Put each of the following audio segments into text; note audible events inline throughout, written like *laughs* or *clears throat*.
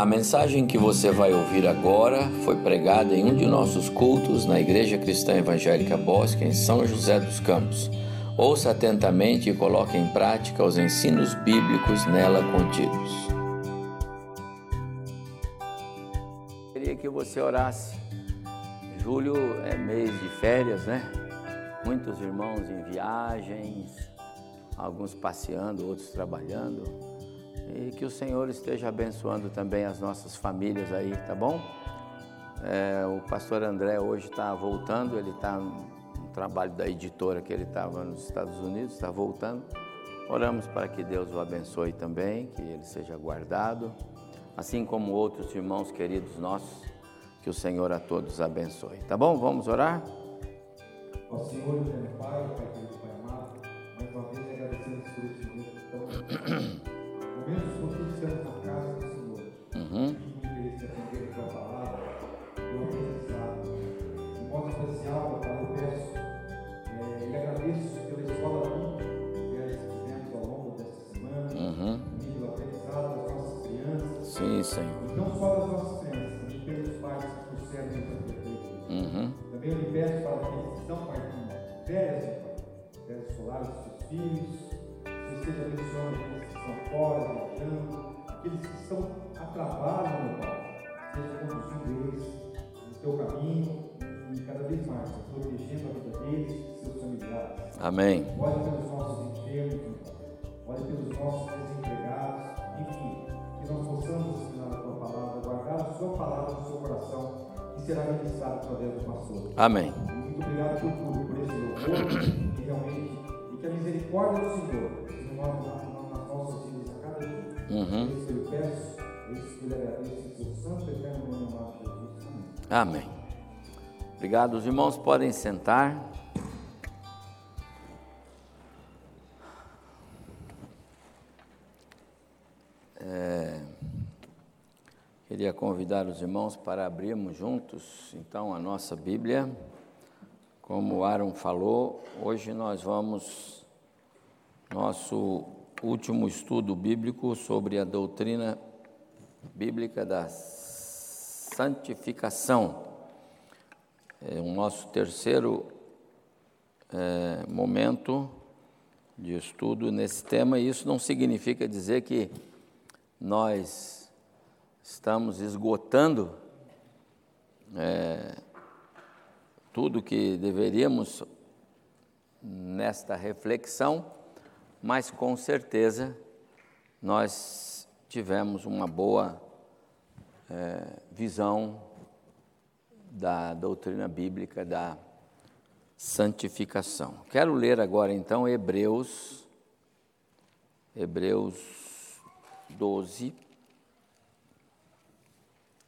A mensagem que você vai ouvir agora foi pregada em um de nossos cultos na Igreja Cristã Evangélica Bosque, em São José dos Campos. Ouça atentamente e coloque em prática os ensinos bíblicos nela contidos. Queria que você orasse. Julho é mês de férias, né? Muitos irmãos em viagens, alguns passeando, outros trabalhando e que o Senhor esteja abençoando também as nossas famílias aí, tá bom? É, o pastor André hoje está voltando, ele está no trabalho da editora que ele estava nos Estados Unidos, está voltando. Oramos para que Deus o abençoe também, que ele seja guardado, assim como outros irmãos queridos nossos, que o Senhor a todos abençoe. Tá bom? Vamos orar? Ó Senhor, meu Pai, Pai querido, Pai amado, mais uma vez agradecemos por este momento tão momentos quando estamos na casa do Senhor. Uhum. Que interesse atender a tua palavra, eu aprendizado. De modo especial, Pai, eu peço é, e agradeço pela escola bíblica que é fizemos ao longo desta semana, uhum. pelo aprendizado das nossas crianças. Sim, Senhor. E não só das nossas crianças, mas pelos pais que trouxeram essa perfeição. Uhum. Também eu lhe peço para aqueles que estão, Pai, com férias, férias escolares dos seus filhos, que esteja abençoando fora, viajando, aqueles que estão a trabalho, meu Pai, seja conduzindo eles no teu caminho e cada vez mais, protegendo a vida deles e seus familiares. Amém. Olhe pelos nossos enfermos, meu Pai. Olhe pelos nossos desempregados, enfim, que nós possamos ensinar a tua palavra, guardar a sua palavra no seu coração, que será ministrado através do pastor. Amém. E muito obrigado por tudo, por esse louvor, e realmente, e que a misericórdia do Senhor, se nós Uhum. Amém. Obrigado. Os irmãos podem sentar. É, queria convidar os irmãos para abrirmos juntos, então, a nossa Bíblia. Como o Aaron falou, hoje nós vamos, nosso último estudo bíblico sobre a doutrina bíblica da santificação. É o nosso terceiro é, momento de estudo nesse tema, e isso não significa dizer que nós estamos esgotando é, tudo que deveríamos nesta reflexão mas com certeza nós tivemos uma boa é, visão da doutrina bíblica da santificação. Quero ler agora então Hebreus, Hebreus 12,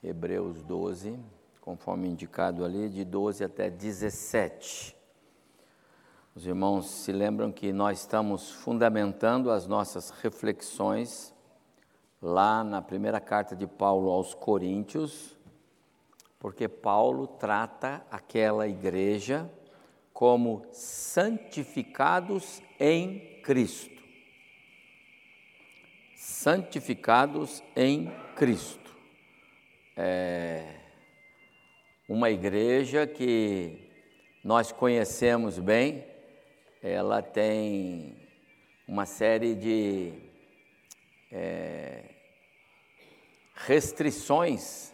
Hebreus 12, conforme indicado ali, de 12 até 17. Os irmãos se lembram que nós estamos fundamentando as nossas reflexões lá na primeira carta de Paulo aos Coríntios, porque Paulo trata aquela igreja como santificados em Cristo. Santificados em Cristo. É uma igreja que nós conhecemos bem, ela tem uma série de é, restrições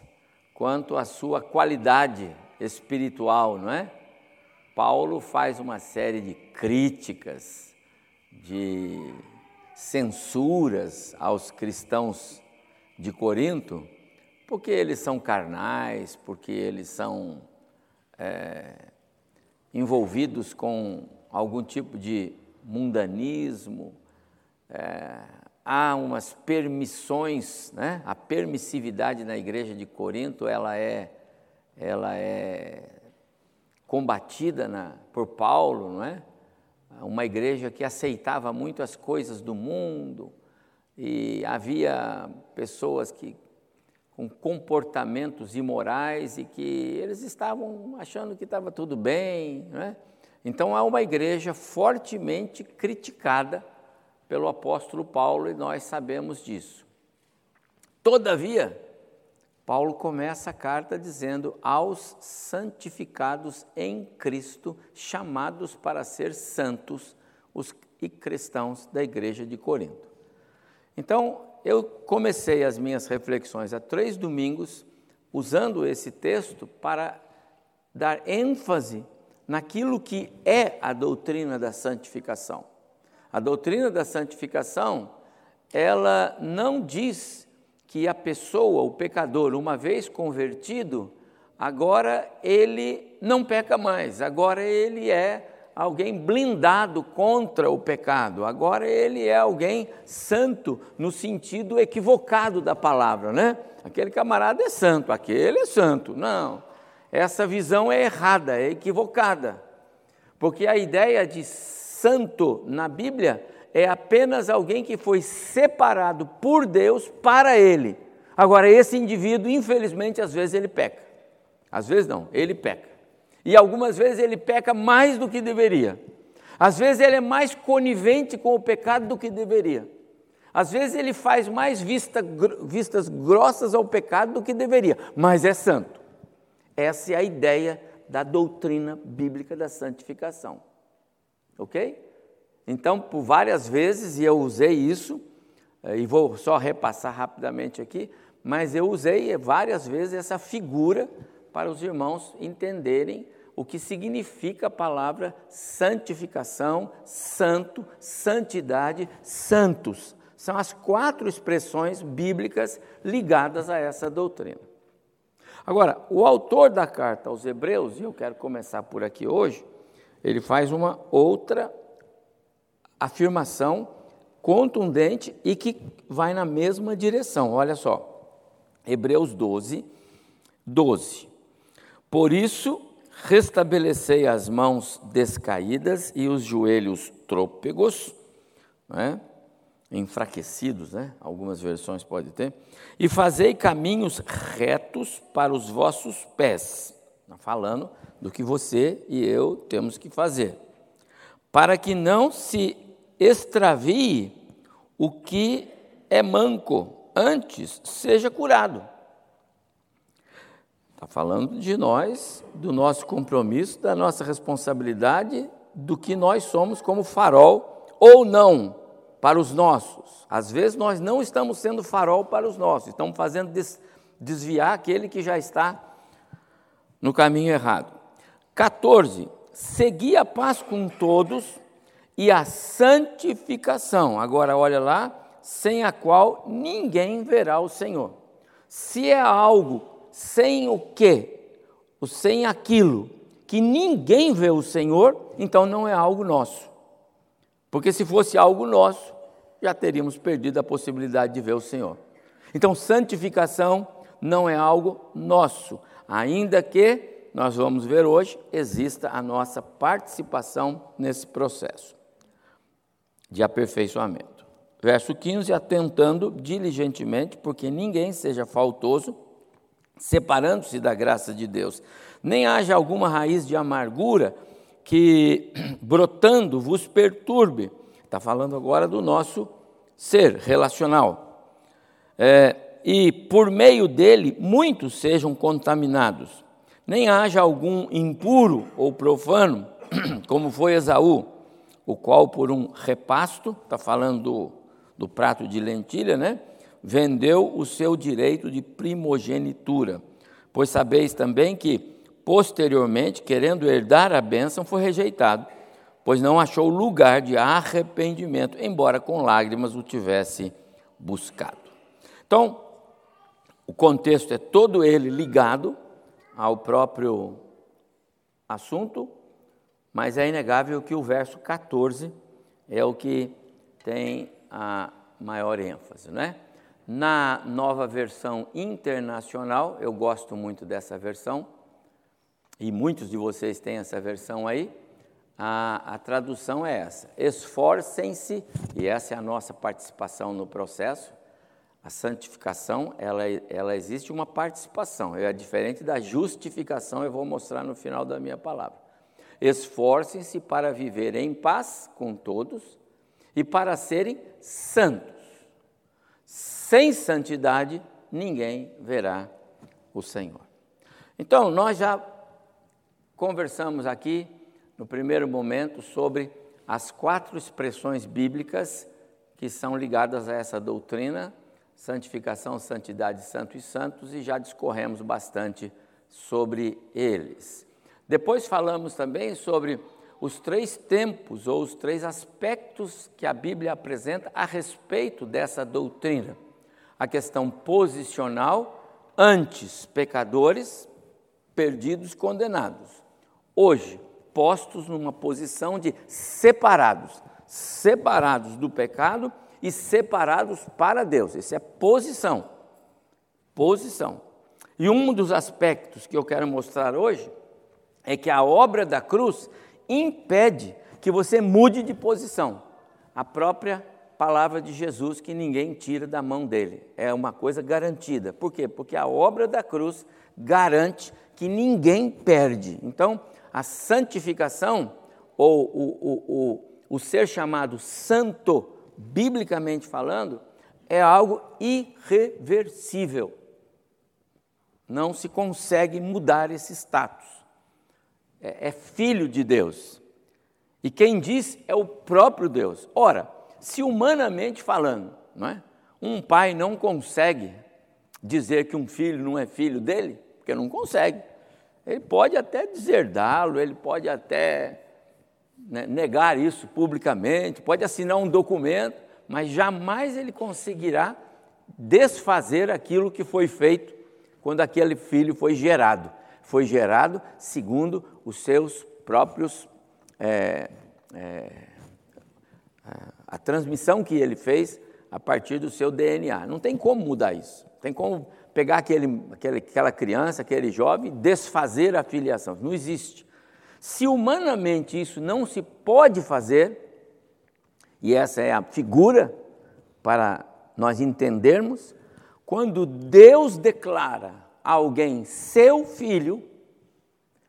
quanto à sua qualidade espiritual, não é? Paulo faz uma série de críticas, de censuras aos cristãos de Corinto, porque eles são carnais, porque eles são é, envolvidos com algum tipo de mundanismo, é, há umas permissões, né? a permissividade na igreja de Corinto ela é, ela é combatida na, por Paulo, não é? Uma igreja que aceitava muito as coisas do mundo e havia pessoas que com comportamentos imorais e que eles estavam achando que estava tudo bem, não é? Então há uma igreja fortemente criticada pelo apóstolo Paulo e nós sabemos disso. Todavia, Paulo começa a carta dizendo: aos santificados em Cristo, chamados para ser santos, os e cristãos da igreja de Corinto. Então, eu comecei as minhas reflexões há três domingos usando esse texto para dar ênfase naquilo que é a doutrina da santificação. A doutrina da santificação, ela não diz que a pessoa, o pecador, uma vez convertido, agora ele não peca mais, agora ele é alguém blindado contra o pecado, agora ele é alguém santo no sentido equivocado da palavra, né? Aquele camarada é santo, aquele é santo. Não, essa visão é errada, é equivocada, porque a ideia de santo na Bíblia é apenas alguém que foi separado por Deus para Ele. Agora, esse indivíduo, infelizmente, às vezes ele peca. Às vezes não, ele peca. E algumas vezes ele peca mais do que deveria. Às vezes ele é mais conivente com o pecado do que deveria. Às vezes ele faz mais vista, vistas grossas ao pecado do que deveria, mas é santo. Essa é a ideia da doutrina bíblica da santificação. Ok? Então, por várias vezes, e eu usei isso, eh, e vou só repassar rapidamente aqui, mas eu usei várias vezes essa figura para os irmãos entenderem o que significa a palavra santificação, santo, santidade, santos. São as quatro expressões bíblicas ligadas a essa doutrina. Agora, o autor da carta aos Hebreus, e eu quero começar por aqui hoje, ele faz uma outra afirmação contundente e que vai na mesma direção. Olha só, Hebreus 12, 12. Por isso, restabelecei as mãos descaídas e os joelhos trôpegos, né? Enfraquecidos, né? algumas versões pode ter, e fazei caminhos retos para os vossos pés. Tá falando do que você e eu temos que fazer, para que não se extravie o que é manco, antes seja curado. Está falando de nós, do nosso compromisso, da nossa responsabilidade, do que nós somos como farol ou não para os nossos. Às vezes nós não estamos sendo farol para os nossos, estamos fazendo desviar aquele que já está no caminho errado. 14. Segui a paz com todos e a santificação. Agora, olha lá, sem a qual ninguém verá o Senhor. Se é algo sem o quê? O sem aquilo que ninguém vê o Senhor, então não é algo nosso. Porque se fosse algo nosso, já teríamos perdido a possibilidade de ver o Senhor. Então, santificação não é algo nosso, ainda que nós vamos ver hoje exista a nossa participação nesse processo de aperfeiçoamento. Verso 15: atentando diligentemente, porque ninguém seja faltoso, separando-se da graça de Deus, nem haja alguma raiz de amargura que, *clears throat* brotando, vos perturbe. Está falando agora do nosso ser relacional. É, e por meio dele muitos sejam contaminados. Nem haja algum impuro ou profano, *clears throat* como foi Esaú, o qual por um repasto, está falando do, do prato de lentilha, né? vendeu o seu direito de primogenitura. Pois sabeis também que, posteriormente, querendo herdar a bênção, foi rejeitado, pois não achou lugar de arrependimento, embora com lágrimas o tivesse buscado. Então, o contexto é todo ele ligado ao próprio assunto, mas é inegável que o verso 14 é o que tem a maior ênfase, não é? Na nova versão internacional, eu gosto muito dessa versão, e muitos de vocês têm essa versão aí, a, a tradução é essa: esforcem-se, e essa é a nossa participação no processo. A santificação, ela, ela existe uma participação, é diferente da justificação, eu vou mostrar no final da minha palavra. Esforcem-se para viver em paz com todos e para serem santos sem santidade ninguém verá o Senhor. Então, nós já conversamos aqui, no primeiro momento, sobre as quatro expressões bíblicas que são ligadas a essa doutrina, santificação, santidade, santo e santos, e já discorremos bastante sobre eles. Depois falamos também sobre os três tempos ou os três aspectos que a Bíblia apresenta a respeito dessa doutrina. A questão posicional, antes pecadores, perdidos, condenados. Hoje, postos numa posição de separados, separados do pecado e separados para Deus. Isso é posição. Posição. E um dos aspectos que eu quero mostrar hoje é que a obra da cruz impede que você mude de posição. A própria palavra de Jesus que ninguém tira da mão dele. É uma coisa garantida. Por quê? Porque a obra da cruz garante que ninguém perde. Então, a santificação, ou o, o, o, o ser chamado santo, biblicamente falando, é algo irreversível. Não se consegue mudar esse status. É, é filho de Deus. E quem diz é o próprio Deus. Ora, se humanamente falando, não é? um pai não consegue dizer que um filho não é filho dele, porque não consegue. Ele pode até deserdá-lo, ele pode até né, negar isso publicamente, pode assinar um documento, mas jamais ele conseguirá desfazer aquilo que foi feito quando aquele filho foi gerado. Foi gerado segundo os seus próprios. É, é, a transmissão que ele fez a partir do seu DNA. Não tem como mudar isso. Tem como pegar aquele, aquela criança, aquele jovem, desfazer a filiação. Não existe. Se humanamente isso não se pode fazer, e essa é a figura para nós entendermos, quando Deus declara alguém seu filho,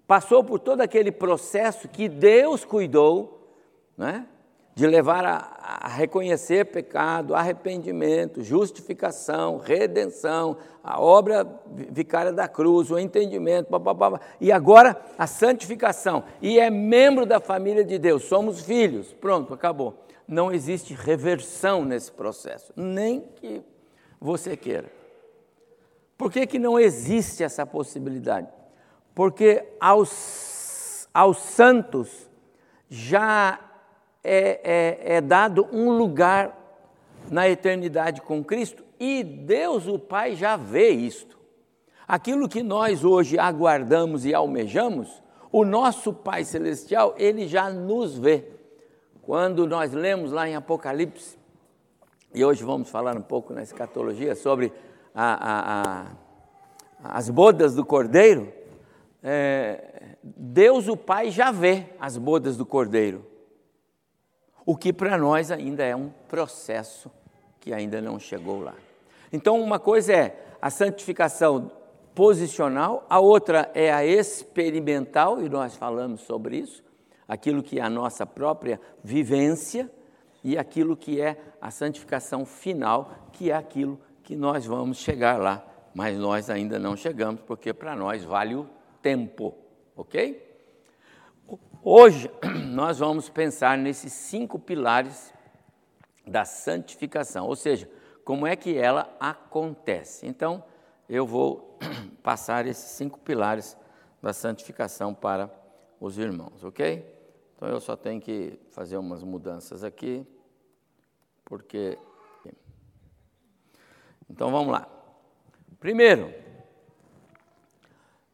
passou por todo aquele processo que Deus cuidou, né? De levar a, a, reconhecer pecado, arrependimento, justificação, redenção, a obra vicária da cruz, o entendimento, e agora a santificação. E é membro da família de Deus, somos filhos. Pronto, acabou. Não existe reversão nesse processo, nem que você queira. Por que, que não existe essa possibilidade? Porque aos, aos santos já é, é, é dado um lugar na eternidade com Cristo e Deus, o Pai, já vê isto. Aquilo que nós hoje aguardamos e almejamos, o nosso Pai Celestial, ele já nos vê. Quando nós lemos lá em Apocalipse, e hoje vamos falar um pouco na escatologia sobre a, a, a, as bodas do Cordeiro, é, Deus o Pai já vê as bodas do Cordeiro o que para nós ainda é um processo que ainda não chegou lá. Então, uma coisa é a santificação posicional, a outra é a experimental, e nós falamos sobre isso, aquilo que é a nossa própria vivência, e aquilo que é a santificação final, que é aquilo que nós vamos chegar lá, mas nós ainda não chegamos, porque para nós vale o tempo, ok? Hoje *clears throat* nós vamos pensar nesses cinco pilares da santificação, ou seja, como é que ela acontece. Então, eu vou *clears throat* passar esses cinco pilares da santificação para os irmãos, ok? Então eu só tenho que fazer umas mudanças aqui, porque. Então vamos lá. Primeiro,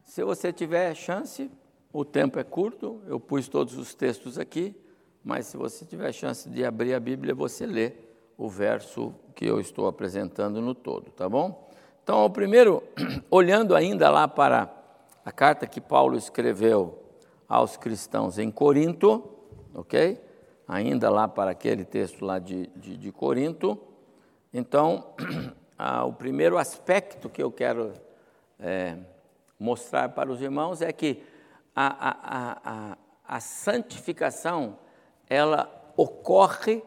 se você tiver chance, o tempo é curto, eu pus todos os textos aqui, mas se você tiver chance de abrir a Bíblia, você lê o verso que eu estou apresentando no todo, tá bom? Então, o primeiro, *clears throat* olhando ainda lá para a carta que Paulo escreveu aos cristãos em Corinto, ok? Ainda lá para aquele texto lá de, de, de Corinto. Então, *clears throat* ah, o primeiro aspecto que eu quero é, mostrar para os irmãos é que a, a, a, a santificação ela ocorre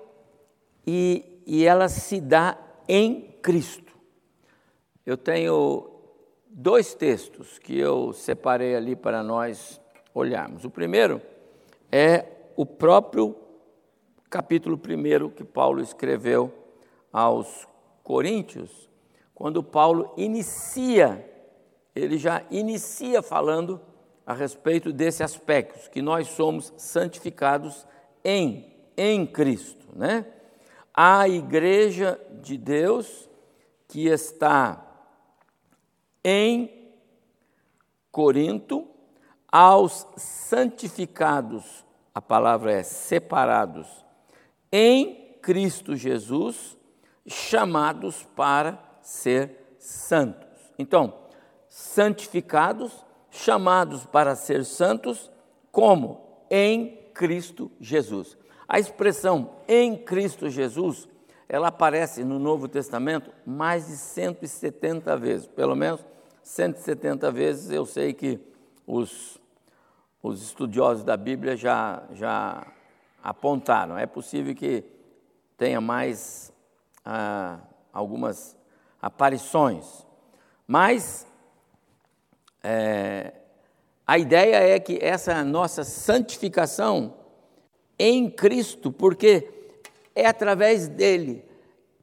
e, e ela se dá em Cristo. Eu tenho dois textos que eu separei ali para nós olharmos. O primeiro é o próprio capítulo 1 que Paulo escreveu aos Coríntios, quando Paulo inicia, ele já inicia falando a respeito desse aspecto, que nós somos santificados em, em Cristo, né? A igreja de Deus que está em Corinto, aos santificados, a palavra é separados, em Cristo Jesus, chamados para ser santos. Então, santificados, chamados para ser santos, como? Em Cristo Jesus. A expressão em Cristo Jesus, ela aparece no Novo Testamento mais de 170 vezes, pelo menos 170 vezes eu sei que os, os estudiosos da Bíblia já, já apontaram. É possível que tenha mais ah, algumas aparições, mas é, a ideia é que essa nossa santificação em Cristo, porque é através dele,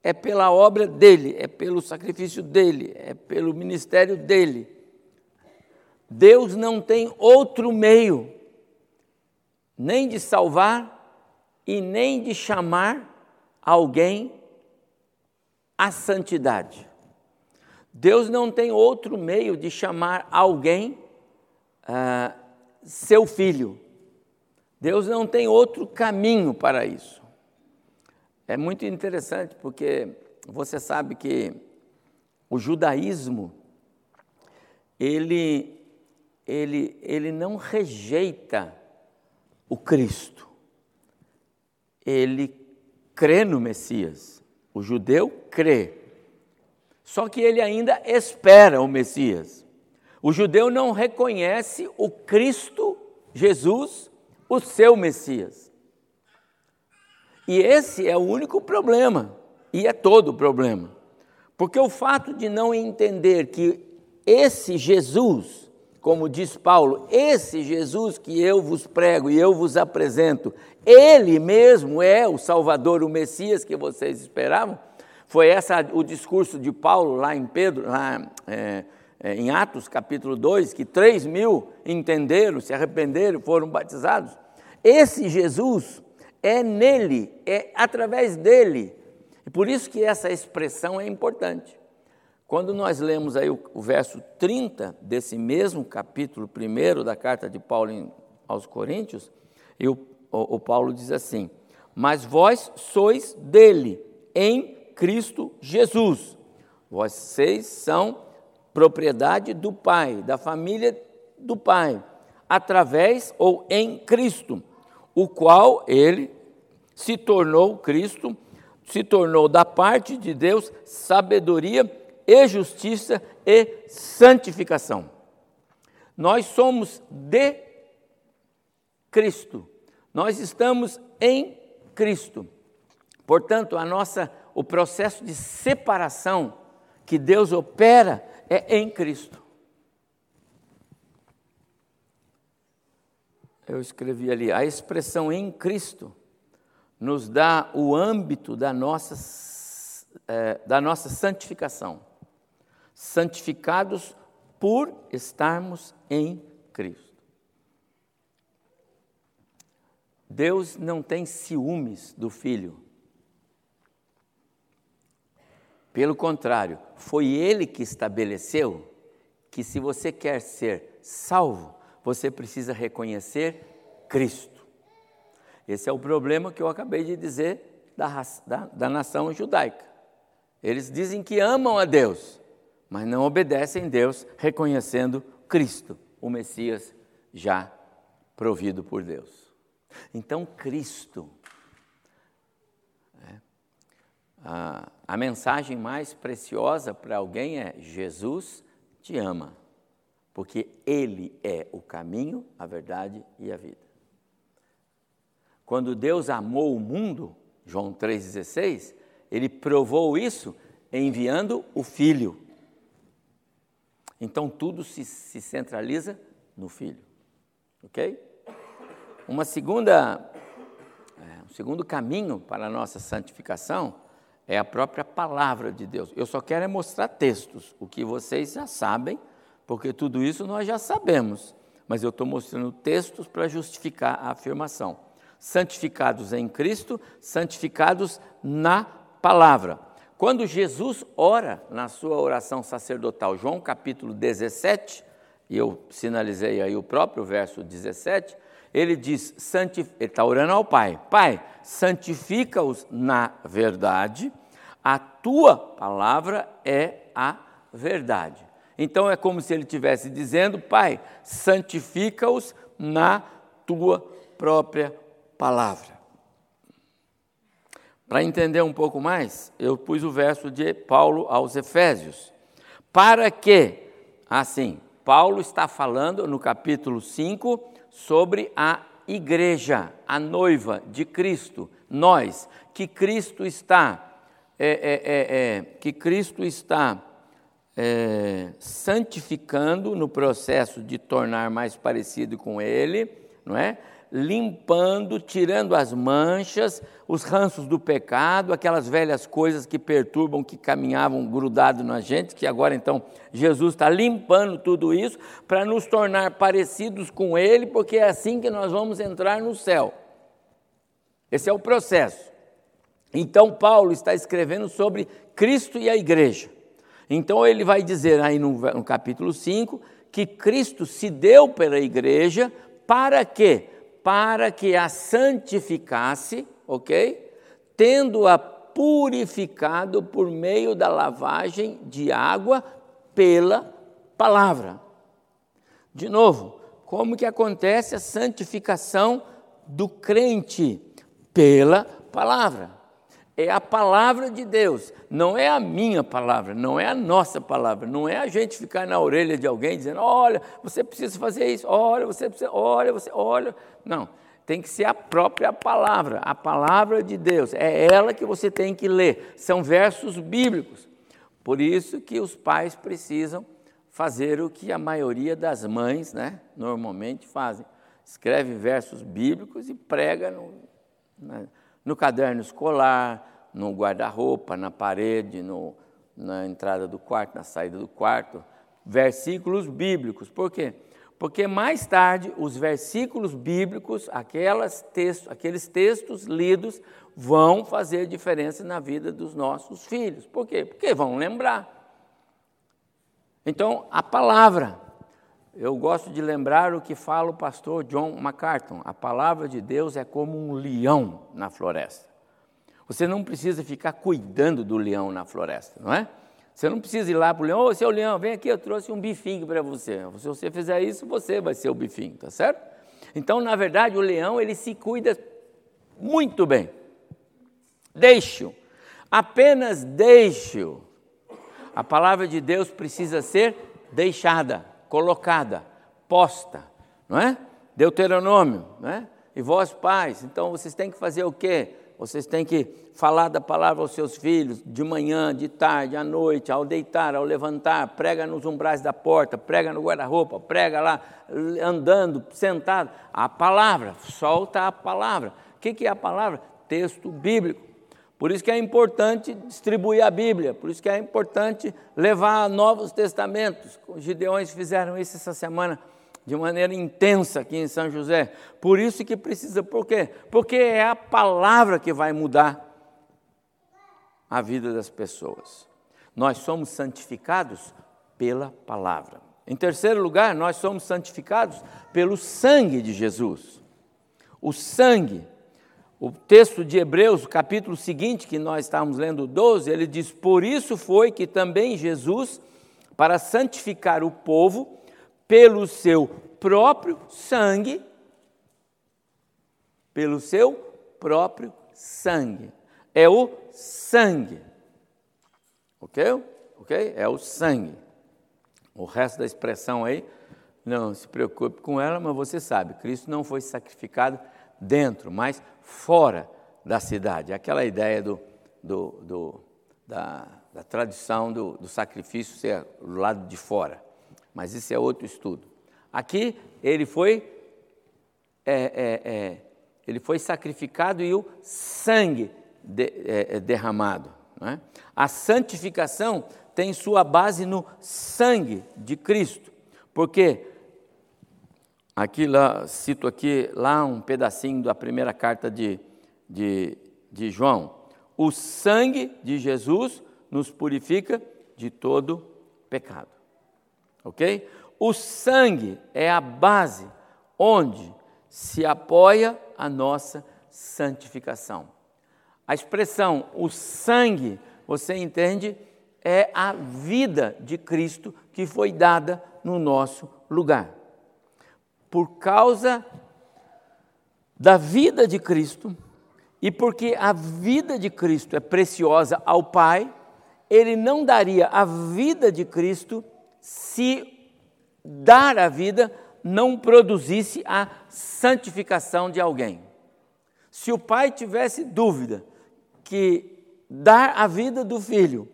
é pela obra dele, é pelo sacrifício dele, é pelo ministério dele. Deus não tem outro meio, nem de salvar e nem de chamar alguém à santidade. Deus não tem outro meio de chamar alguém ah, seu filho. Deus não tem outro caminho para isso. É muito interessante porque você sabe que o judaísmo ele ele ele não rejeita o Cristo. Ele crê no Messias. O judeu crê. Só que ele ainda espera o Messias. O judeu não reconhece o Cristo Jesus, o seu Messias. E esse é o único problema, e é todo o problema. Porque o fato de não entender que esse Jesus, como diz Paulo, esse Jesus que eu vos prego e eu vos apresento, ele mesmo é o Salvador, o Messias que vocês esperavam, foi essa o discurso de Paulo lá em Pedro, lá é, é, em Atos capítulo 2, que 3 mil entenderam, se arrependeram, foram batizados. Esse Jesus é nele, é através dele. E por isso que essa expressão é importante. Quando nós lemos aí o, o verso 30 desse mesmo capítulo 1 da carta de Paulo em, aos Coríntios, e o, o, o Paulo diz assim: Mas vós sois dele, em Cristo Jesus. Vocês são propriedade do Pai, da família do Pai, através ou em Cristo, o qual ele se tornou Cristo, se tornou da parte de Deus sabedoria e justiça e santificação. Nós somos de Cristo. Nós estamos em Cristo. Portanto, a nossa o processo de separação que Deus opera é em Cristo. Eu escrevi ali a expressão em Cristo nos dá o âmbito da nossa, é, da nossa santificação. Santificados por estarmos em Cristo. Deus não tem ciúmes do filho. Pelo contrário, foi ele que estabeleceu que se você quer ser salvo, você precisa reconhecer Cristo. Esse é o problema que eu acabei de dizer da, da, da nação judaica. Eles dizem que amam a Deus, mas não obedecem a Deus, reconhecendo Cristo, o Messias já provido por Deus. Então, Cristo, é, a, a mensagem mais preciosa para alguém é: Jesus te ama, porque Ele é o caminho, a verdade e a vida. Quando Deus amou o mundo, João 3,16, ele provou isso enviando o Filho. Então tudo se, se centraliza no Filho. Ok? Uma segunda, é, um segundo caminho para a nossa santificação é a própria palavra de Deus. Eu só quero é mostrar textos, o que vocês já sabem, porque tudo isso nós já sabemos, mas eu estou mostrando textos para justificar a afirmação. Santificados em Cristo, santificados na palavra. Quando Jesus ora na sua oração sacerdotal, João capítulo 17, e eu sinalizei aí o próprio verso 17, ele diz, ele está orando ao Pai, Pai, santifica-os na verdade, a tua palavra é a verdade. Então é como se ele estivesse dizendo, Pai, santifica-os na tua própria palavra. Para entender um pouco mais, eu pus o verso de Paulo aos Efésios. Para que, assim, Paulo está falando no capítulo 5 sobre a igreja, a noiva de Cristo, nós, que Cristo está, é, é, é, é que Cristo está é, santificando no processo de tornar mais parecido com Ele, não é? Limpando, tirando as manchas, os ranços do pecado, aquelas velhas coisas que perturbam, que caminhavam grudado na gente, que agora então Jesus está limpando tudo isso para nos tornar parecidos com Ele, porque é assim que nós vamos entrar no céu. Esse é o processo. Então Paulo está escrevendo sobre Cristo e a igreja. Então ele vai dizer aí no, no capítulo 5 que Cristo se deu pela igreja para quê? Para que a santificasse, ok? Tendo-a purificado por meio da lavagem de água pela palavra. De novo, como que acontece a santificação do crente? Pela palavra é a palavra de Deus, não é a minha palavra, não é a nossa palavra, não é a gente ficar na orelha de alguém dizendo: olha, você precisa fazer isso, olha, você precisa, olha, você, olha. Não, tem que ser a própria palavra, a palavra de Deus, é ela que você tem que ler, são versos bíblicos. Por isso que os pais precisam fazer o que a maioria das mães, né, normalmente fazem: escreve versos bíblicos e prega no. Né, no caderno escolar, no guarda-roupa, na parede, no, na entrada do quarto, na saída do quarto, versículos bíblicos. Por quê? Porque mais tarde os versículos bíblicos, textos, aqueles textos lidos, vão fazer diferença na vida dos nossos filhos. Por quê? Porque vão lembrar. Então, a palavra, eu gosto de lembrar o que fala o pastor John MacArthur: a palavra de Deus é como um leão na floresta. Você não precisa ficar cuidando do leão na floresta, não é? Você não precisa ir lá para o leão, ô seu leão, vem aqui, eu trouxe um bifinho para você. Se você fizer isso, você vai ser o bifinho, tá certo? Então, na verdade, o leão, ele se cuida muito bem. Deixe-o, apenas deixe-o. A palavra de Deus precisa ser deixada colocada, posta, não é? Deuteronômio, não é? E vós pais, então vocês têm que fazer o quê? Vocês têm que falar da palavra aos seus filhos de manhã, de tarde, à noite, ao deitar, ao levantar, prega nos umbrais da porta, prega no guarda-roupa, prega lá andando, sentado. A palavra, solta a palavra. O que é a palavra? Texto bíblico. Por isso que é importante distribuir a Bíblia, por isso que é importante levar novos testamentos. Os gideões fizeram isso essa semana de maneira intensa aqui em São José. Por isso que precisa, por quê? Porque é a palavra que vai mudar a vida das pessoas. Nós somos santificados pela palavra. Em terceiro lugar, nós somos santificados pelo sangue de Jesus. O sangue o texto de Hebreus, o capítulo seguinte, que nós estávamos lendo, 12, ele diz: Por isso foi que também Jesus, para santificar o povo, pelo seu próprio sangue, pelo seu próprio sangue. É o sangue. Ok? Ok? É o sangue. O resto da expressão aí, não se preocupe com ela, mas você sabe, Cristo não foi sacrificado dentro, mas fora da cidade. Aquela ideia do, do, do da, da, tradição do, do, sacrifício ser do lado de fora. mas isso é outro estudo. Aqui ele foi, é, é, é, ele foi sacrificado e o sangue de, é, é, derramado. É? A santificação tem sua base no sangue de Cristo, porque aqui lá, cito aqui lá um pedacinho da primeira carta de, de, de João. O sangue de Jesus nos purifica de todo pecado. Ok? O sangue é a base onde se apoia a nossa santificação. A expressão o sangue, você entende, é a vida de Cristo que foi dada no nosso lugar. Por causa da vida de Cristo e porque a vida de Cristo é preciosa ao Pai, ele não daria a vida de Cristo se dar a vida não produzisse a santificação de alguém. Se o pai tivesse dúvida que dar a vida do filho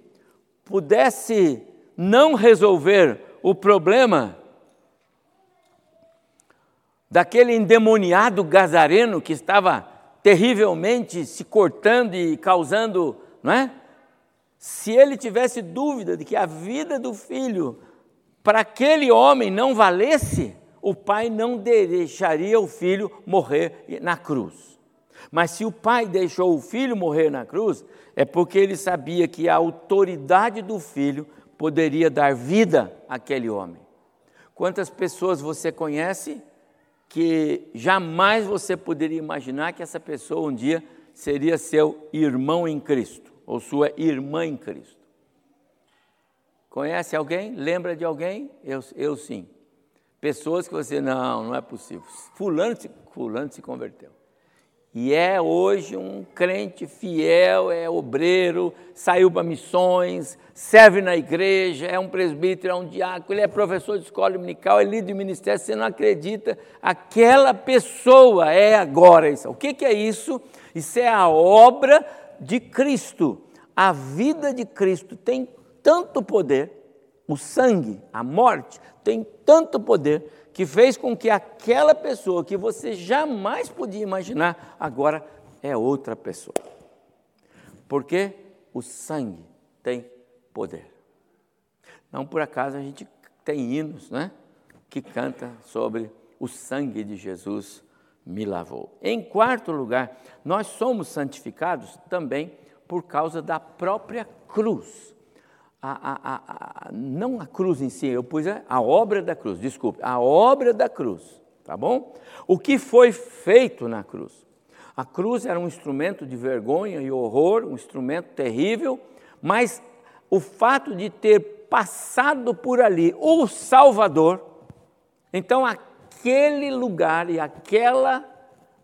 pudesse não resolver o problema daquele endemoniado gazareno que estava terrivelmente se cortando e causando, não é? Se ele tivesse dúvida de que a vida do filho para aquele homem não valesse, o pai não deixaria o filho morrer na cruz. Mas se o pai deixou o filho morrer na cruz, é porque ele sabia que a autoridade do filho poderia dar vida àquele homem. Quantas pessoas você conhece que jamais você poderia imaginar que essa pessoa um dia seria seu irmão em Cristo ou sua irmã em Cristo? Conhece alguém? Lembra de alguém? Eu, eu sim. Pessoas que você, não, não é possível. Fulano fulano se converteu. E é hoje um crente fiel, é obreiro, saiu para missões, serve na igreja, é um presbítero, é um diácono, ele é professor de escola dominical, é líder de ministério, você não acredita, aquela pessoa é agora isso. O que, que é isso? Isso é a obra de Cristo. A vida de Cristo tem tanto poder, o sangue, a morte, tem tanto poder que fez com que aquela pessoa que você jamais podia imaginar, agora é outra pessoa. Porque o sangue tem poder. Não por acaso a gente tem hinos, né? Que canta sobre o sangue de Jesus me lavou. Em quarto lugar, nós somos santificados também por causa da própria cruz a, a, a, não a cruz em si, eu pus a, obra da cruz, desculpe, a obra da cruz, tá bom? O que foi feito na cruz? A cruz era um instrumento de vergonha e horror, um instrumento terrível, mas o fato de ter passado por ali o Salvador, então aquele lugar e aquela,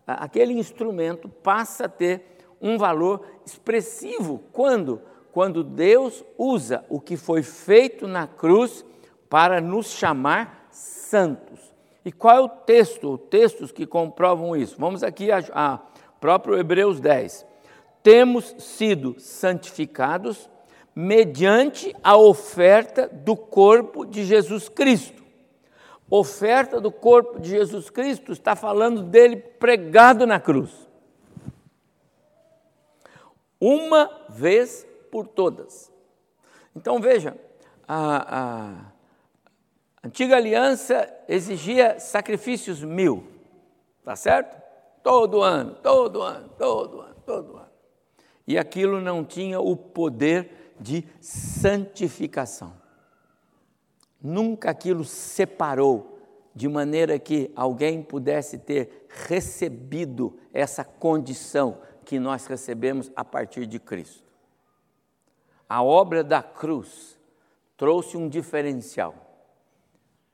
aquele instrumento passa a ter um valor expressivo quando quando Deus usa o que foi feito na cruz para nos chamar santos. E qual é o texto, os textos que comprovam isso? Vamos aqui a, a próprio Hebreus 10. Temos sido santificados mediante a oferta do corpo de Jesus Cristo. Oferta do corpo de Jesus Cristo está falando dele pregado na cruz. Uma vez por todas. Então veja, a, a antiga aliança exigia sacrifícios mil, tá certo? Todo ano, todo ano, todo ano, todo ano. E aquilo não tinha o poder de santificação. Nunca aquilo separou de maneira que alguém pudesse ter recebido essa condição que nós recebemos a partir de Cristo a obra da cruz trouxe um diferencial.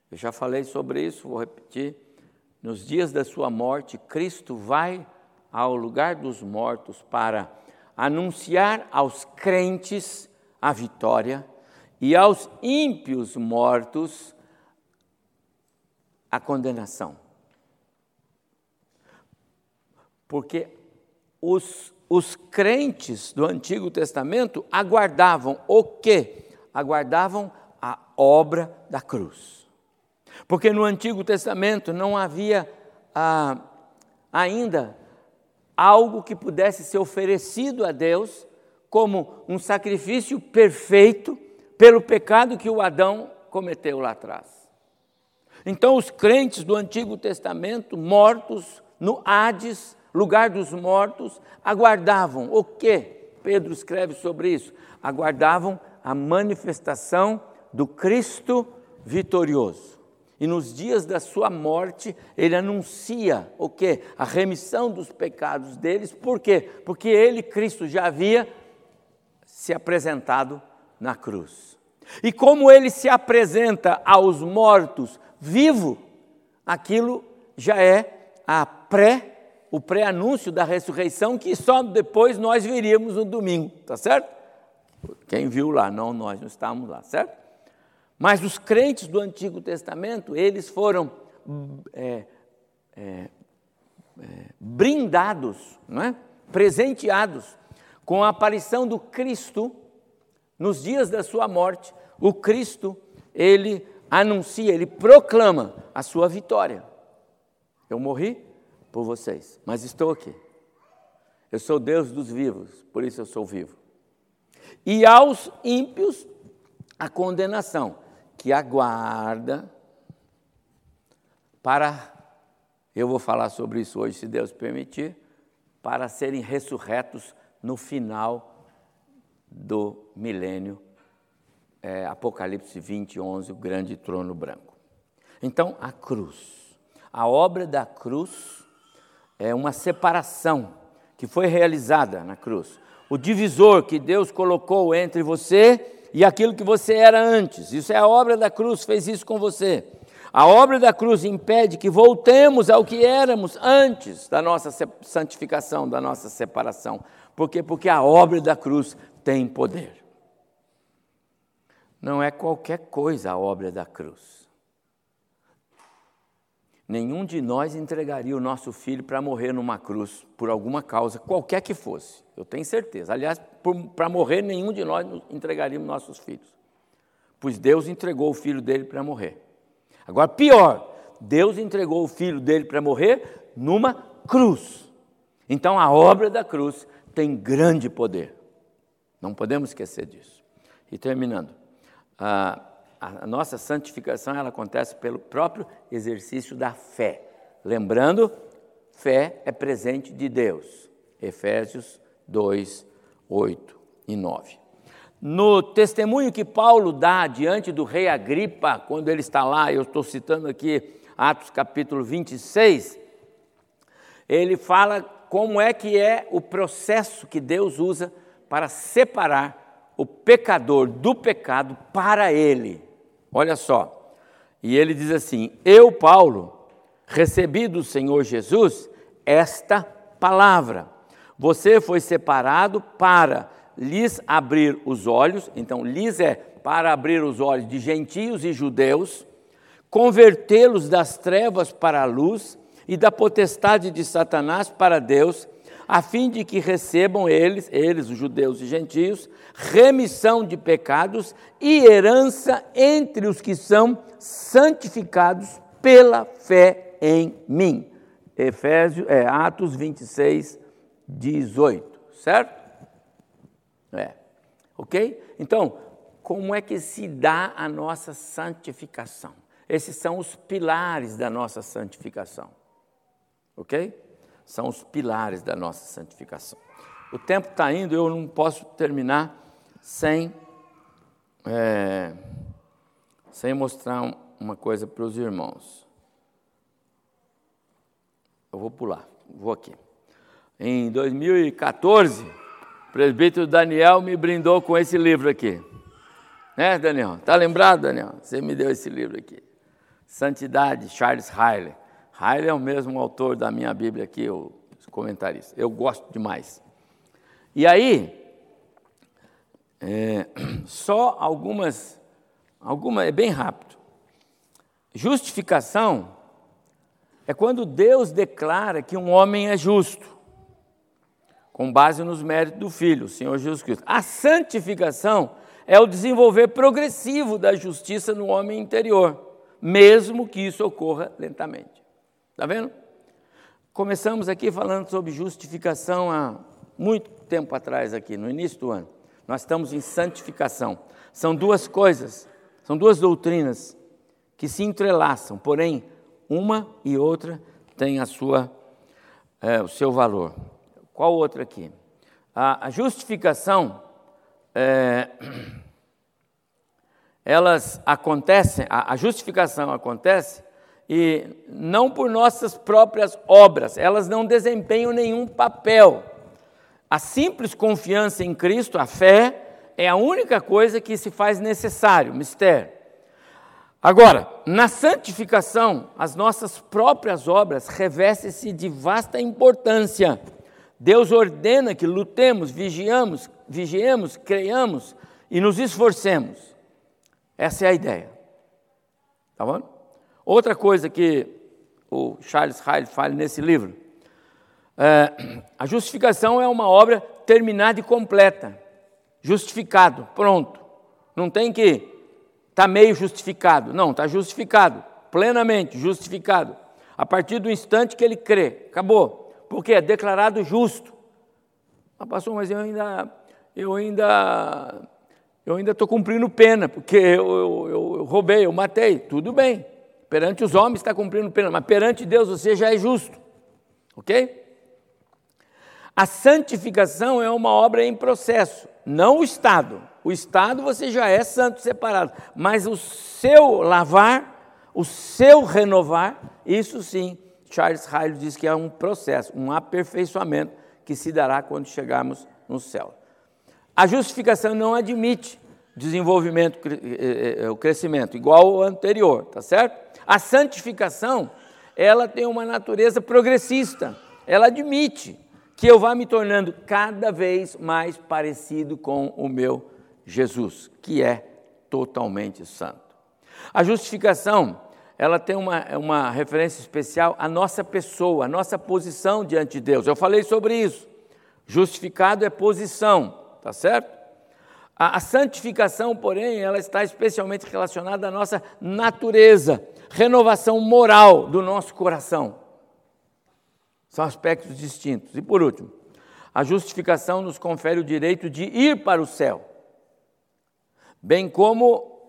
Eu já falei sobre isso, vou repetir. Nos dias da sua morte, Cristo vai ao lugar dos mortos para anunciar aos crentes a vitória e aos ímpios mortos a condenação. Porque os os crentes do Antigo Testamento aguardavam o quê? Aguardavam a obra da cruz. Porque no Antigo Testamento não havia ah, ainda algo que pudesse ser oferecido a Deus como um sacrifício perfeito pelo pecado que o Adão cometeu lá atrás. Então, os crentes do Antigo Testamento, mortos no Hades, lugar dos mortos, aguardavam o quê? Pedro escreve sobre isso. Aguardavam a manifestação do Cristo vitorioso. E nos dias da sua morte, ele anuncia o quê? A remissão dos pecados deles. Por quê? Porque ele, Cristo, já havia se apresentado na cruz. E como ele se apresenta aos mortos vivo, aquilo já é a pré o pré-anúncio da ressurreição que só depois nós veríamos no domingo, tá certo? Quem viu lá, não nós não estávamos lá, certo? Mas os crentes do Antigo Testamento, eles foram é, é, é, brindados, não é? presenteados com a aparição do Cristo nos dias da sua morte. O Cristo, ele anuncia, ele proclama a sua vitória. Eu morri por vocês, mas estou aqui. Eu sou Deus dos vivos, por isso eu sou vivo. E aos ímpios, a condenação, que aguarda para, eu vou falar sobre isso hoje, se Deus permitir, para serem ressurretos no final do milênio é, Apocalipse 20, 11, o grande trono branco. Então, a cruz. A obra da cruz é uma separação que foi realizada na cruz. O divisor que Deus colocou entre você e aquilo que você era antes. Isso é a obra da cruz, fez isso com você. A obra da cruz impede que voltemos ao que éramos antes da nossa santificação, da nossa separação. Por quê? Porque a obra da cruz tem poder. Não é qualquer coisa a obra da cruz. Nenhum de nós entregaria o nosso filho para morrer numa cruz por alguma causa, qualquer que fosse. Eu tenho certeza. Aliás, para morrer, nenhum de nós entregaríamos nossos filhos. Pois Deus entregou o filho dele para morrer. Agora, pior, Deus entregou o filho dele para morrer numa cruz. Então, a obra da cruz tem grande poder. Não podemos esquecer disso. E terminando a, a nossa santificação ela acontece pelo próprio exercício da fé. Lembrando, fé é presente de Deus. Efésios 2, 8 e 9. No testemunho que Paulo dá diante do rei Agripa, quando ele está lá, eu estou citando aqui Atos capítulo 26, ele fala como é que é o processo que Deus usa para separar o pecador do pecado para ele. Olha só. E ele diz assim: Eu, Paulo, recebi do Senhor Jesus esta palavra. Você foi separado para lhes abrir os olhos. Então, lhes é para abrir os olhos de gentios e judeus, convertê-los das trevas para a luz e da potestade de Satanás para Deus a fim de que recebam eles, eles, os judeus e gentios, remissão de pecados e herança entre os que são santificados pela fé em mim. Efésios, é, Atos 26, 18, certo? É. Ok? Então, como é que se dá a nossa santificação? Esses são os pilares da nossa santificação. Ok? São os pilares da nossa santificação. O tempo está indo, eu não posso terminar sem, é, sem mostrar uma coisa para os irmãos. Eu vou pular, vou aqui. Em 2014, o presbítero Daniel me brindou com esse livro aqui. Né, Daniel? Está lembrado, Daniel? Você me deu esse livro aqui. Santidade, Charles Riley. Riley é o mesmo autor da minha Bíblia aqui, o comentarista. Eu gosto demais. E aí, é, *clears throat* só algumas, alguma é bem rápido. Justificação é quando Deus declara que um homem é justo, com base nos méritos do Filho, o Senhor Jesus Cristo. A santificação é o desenvolver progressivo da justiça no homem interior mesmo que isso ocorra lentamente. Está vendo? Começamos aqui falando sobre justificação há muito tempo atrás, aqui, no início do ano. Nós estamos em santificação. São duas coisas, são duas doutrinas que se entrelaçam, porém, uma e outra tem a sua, é, o seu valor. Qual outra aqui? A, a justificação, é, *clears throat* elas acontecem, a, a justificação acontece e não por nossas próprias obras, elas não desempenham nenhum papel. A simples confiança em Cristo, a fé, é a única coisa que se faz necessário, mistério. Agora, na santificação, as nossas próprias obras revestem-se de vasta importância. Deus ordena que lutemos, vigiamos, vigiemos, creiamos e nos esforcemos. Essa é a ideia. Tá bom? Outra coisa que o Charles Hyde fala nesse livro, é, a justificação é uma obra terminada e completa. Justificado, pronto. Não tem que está meio justificado. Não, está justificado, plenamente justificado. A partir do instante que ele crê, acabou. Porque é declarado justo. Ah, pastor, mas eu ainda, eu ainda, eu ainda estou cumprindo pena, porque eu, eu, eu roubei, eu matei. Tudo bem. Perante os homens está cumprindo pena, mas perante Deus você já é justo. Ok? A santificação é uma obra em processo, não o Estado. O Estado você já é santo separado, mas o seu lavar, o seu renovar, isso sim, Charles Hyde diz que é um processo, um aperfeiçoamento que se dará quando chegarmos no céu. A justificação não admite desenvolvimento, eh, eh, eh, o crescimento, igual ao anterior, tá certo? A santificação, ela tem uma natureza progressista, ela admite que eu vá me tornando cada vez mais parecido com o meu Jesus, que é totalmente santo. A justificação, ela tem uma, uma referência especial à nossa pessoa, à nossa posição diante de Deus. Eu falei sobre isso. Justificado é posição, tá certo? A, a santificação, porém, ela está especialmente relacionada à nossa natureza, renovação moral do nosso coração. São aspectos distintos. E por último, a justificação nos confere o direito de ir para o céu bem como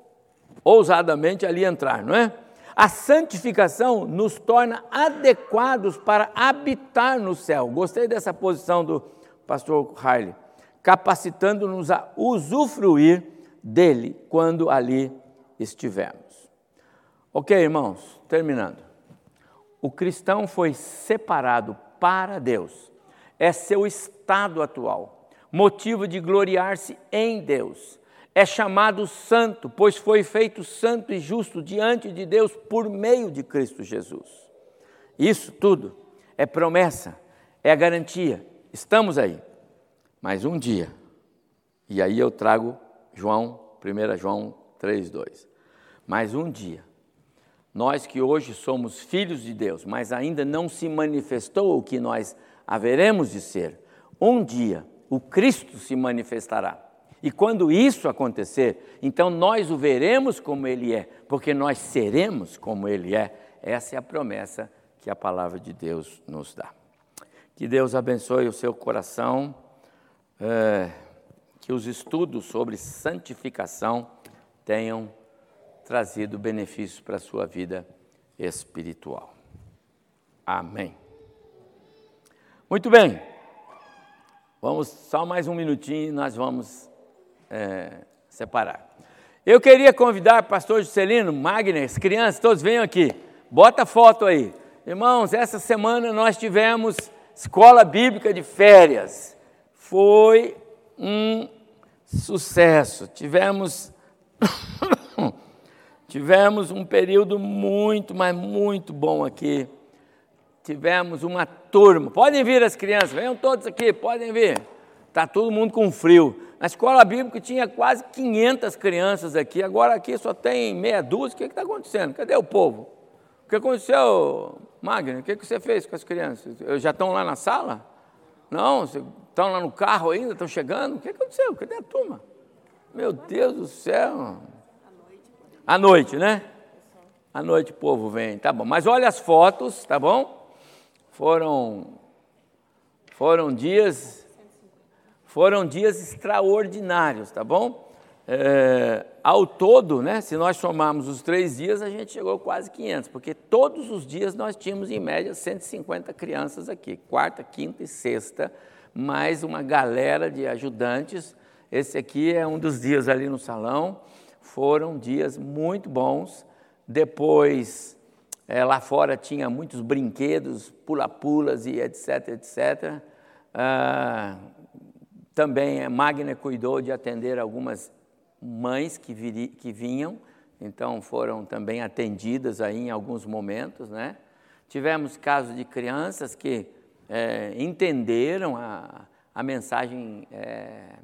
ousadamente ali entrar, não é? A santificação nos torna adequados para habitar no céu. Gostei dessa posição do pastor Riley, capacitando-nos a usufruir dele quando ali estivermos. Ok, irmãos, terminando. O cristão foi separado para Deus, é seu estado atual, motivo de gloriar-se em Deus é chamado santo, pois foi feito santo e justo diante de Deus por meio de Cristo Jesus. Isso tudo é promessa, é garantia. Estamos aí. Mas um dia, e aí eu trago João, 1 João 3,2. Mas um dia, nós que hoje somos filhos de Deus, mas ainda não se manifestou o que nós haveremos de ser, um dia o Cristo se manifestará e quando isso acontecer, então nós o veremos como ele é, porque nós seremos como ele é. Essa é a promessa que a palavra de Deus nos dá. Que Deus abençoe o seu coração, é, que os estudos sobre santificação tenham trazido benefícios para a sua vida espiritual. Amém. Muito bem. Vamos só mais um minutinho e nós vamos é, separar. Eu queria convidar pastor Juscelino, Magner, crianças, todos venham aqui. Bota foto aí. Irmãos, essa semana nós tivemos escola bíblica de férias. Foi um sucesso. Tivemos *coughs* *coughs* tivemos um período muito, mas muito bom aqui. Tivemos uma turma. Podem vir as crianças, venham todos aqui, podem vir. Está todo mundo com frio. Na escola bíblica tinha quase 500 crianças aqui, agora aqui só tem meia dúzia. O que está acontecendo? Cadê o povo? O que aconteceu, Magno? O que, que você fez com as crianças? Já estão lá na sala? Não? Estão lá no carro ainda? Estão chegando? O que aconteceu? Cadê a turma? Meu Deus do céu! À noite, né? À noite o povo vem, tá bom. Mas olha as fotos, tá bom? Foram foram dias foram dias extraordinários, tá bom? É, ao todo, né, se nós somarmos os três dias, a gente chegou quase 500, porque todos os dias nós tínhamos em média 150 crianças aqui, quarta, quinta e sexta, mais uma galera de ajudantes. Esse aqui é um dos dias ali no salão. Foram dias muito bons. Depois, é, lá fora tinha muitos brinquedos, pula-pulas e etc, etc. Ah, também a Magna cuidou de atender algumas mães que, viri, que vinham, então foram também atendidas aí em alguns momentos, né? Tivemos casos de crianças que é, entenderam a, a mensagem é,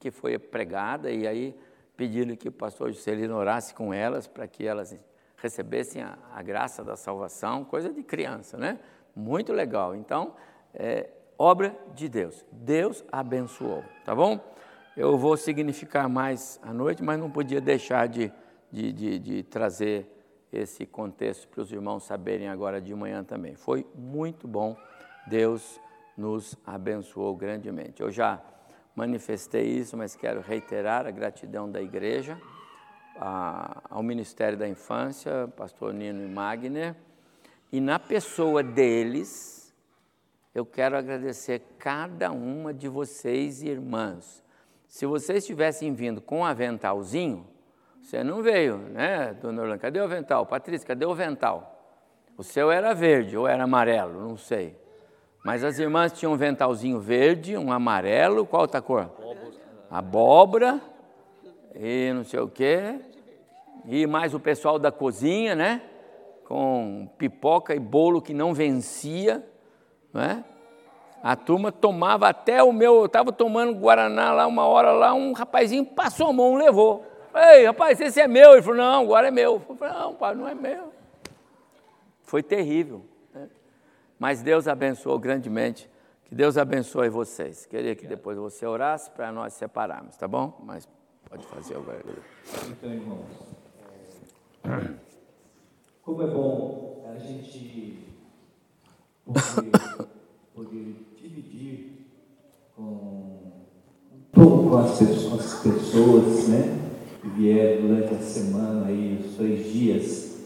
que foi pregada e aí pediram que o pastor Juscelino orasse com elas para que elas recebessem a, a, graça da salvação, coisa de criança, né? Muito legal. Então, é, obra de Deus. Deus abençoou, tá bom? Eu vou significar mais à noite, mas não podia deixar de, de, de, de trazer esse contexto para os irmãos saberem agora de manhã também. Foi muito bom, Deus nos abençoou grandemente. Eu já manifestei isso, mas quero reiterar a gratidão da igreja, a, ao Ministério da Infância, pastor Nino e Magner, e na pessoa deles, eu quero agradecer cada uma de vocês, irmãs, se vocês tivessem vindo com um aventalzinho, você não veio, né, dona Orlando? Cadê o avental? Patrícia, cadê o avental? O seu era verde ou era amarelo, não sei. Mas as irmãs tinham um ventalzinho verde, um amarelo, qual outra cor? Abóbora e não sei o quê. E mais o pessoal da cozinha, né? Com pipoca e bolo que não vencia, é? A turma tomava até o meu, eu estava tomando Guaraná lá uma hora lá, um rapazinho passou a mão, levou. Ei, rapaz, esse é meu. Ele falou, não, agora é meu. Eu falei, não, pai, não é meu. Foi terrível. Mas Deus abençoou grandemente. Que Deus abençoe vocês. Queria que depois você orasse para nós separarmos, tá bom? Mas pode fazer agora. Então, irmãos, como é bom a gente poder, poder dividir com, com, as, com as pessoas né, que vieram durante a semana, aí, os dois dias,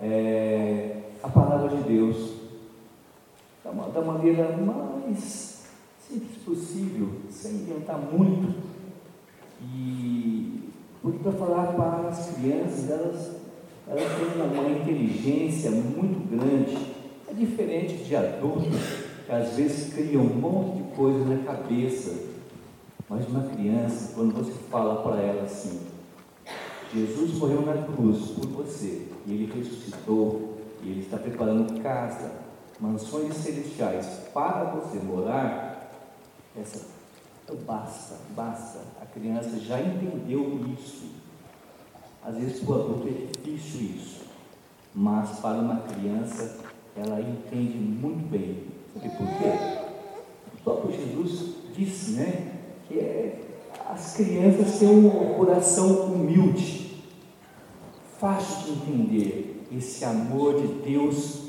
é, a palavra de Deus da, maneira mais simples possível, sem inventar muito. E porque para falar para as crianças, elas, elas têm uma inteligência muito grande. É diferente de adultos que às vezes criam um monte de coisa na cabeça. Mas uma criança, quando você fala para ela assim, Jesus morreu na cruz por você, e ele ressuscitou, e ele está preparando casa, mansões celestiais para você morar, essa então basta, basta. A criança já entendeu isso. Às vezes para o adulto é difícil isso, mas para uma criança ela entende muito bem Sabe por quê? O próprio Jesus disse, né? Que é, as crianças têm um coração humilde, fácil de entender esse amor de Deus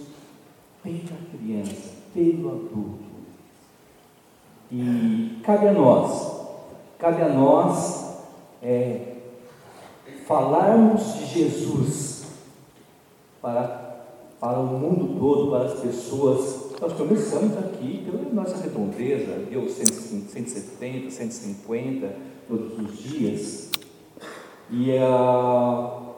pela criança, pelo adulto. E cabe a nós, cabe a nós é, falarmos de Jesus para, para o mundo todo, para as pessoas nós começamos aqui pela nossa redondeza, deu 170, 150 todos os dias. E uh,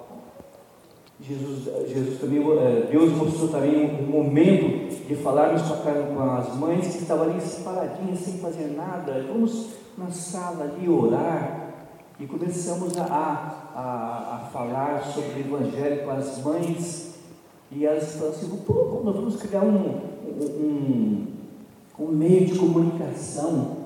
Jesus, Jesus também, uh, Deus mostrou também um momento de falarmos com, as mães que estavam ali separadinhas, sem fazer nada. Vamos na sala ali orar. E começamos a, a, a falar sobre o Evangelho com as mães. E elas falaram assim: Pô, nós vamos criar um, um, um meio de comunicação.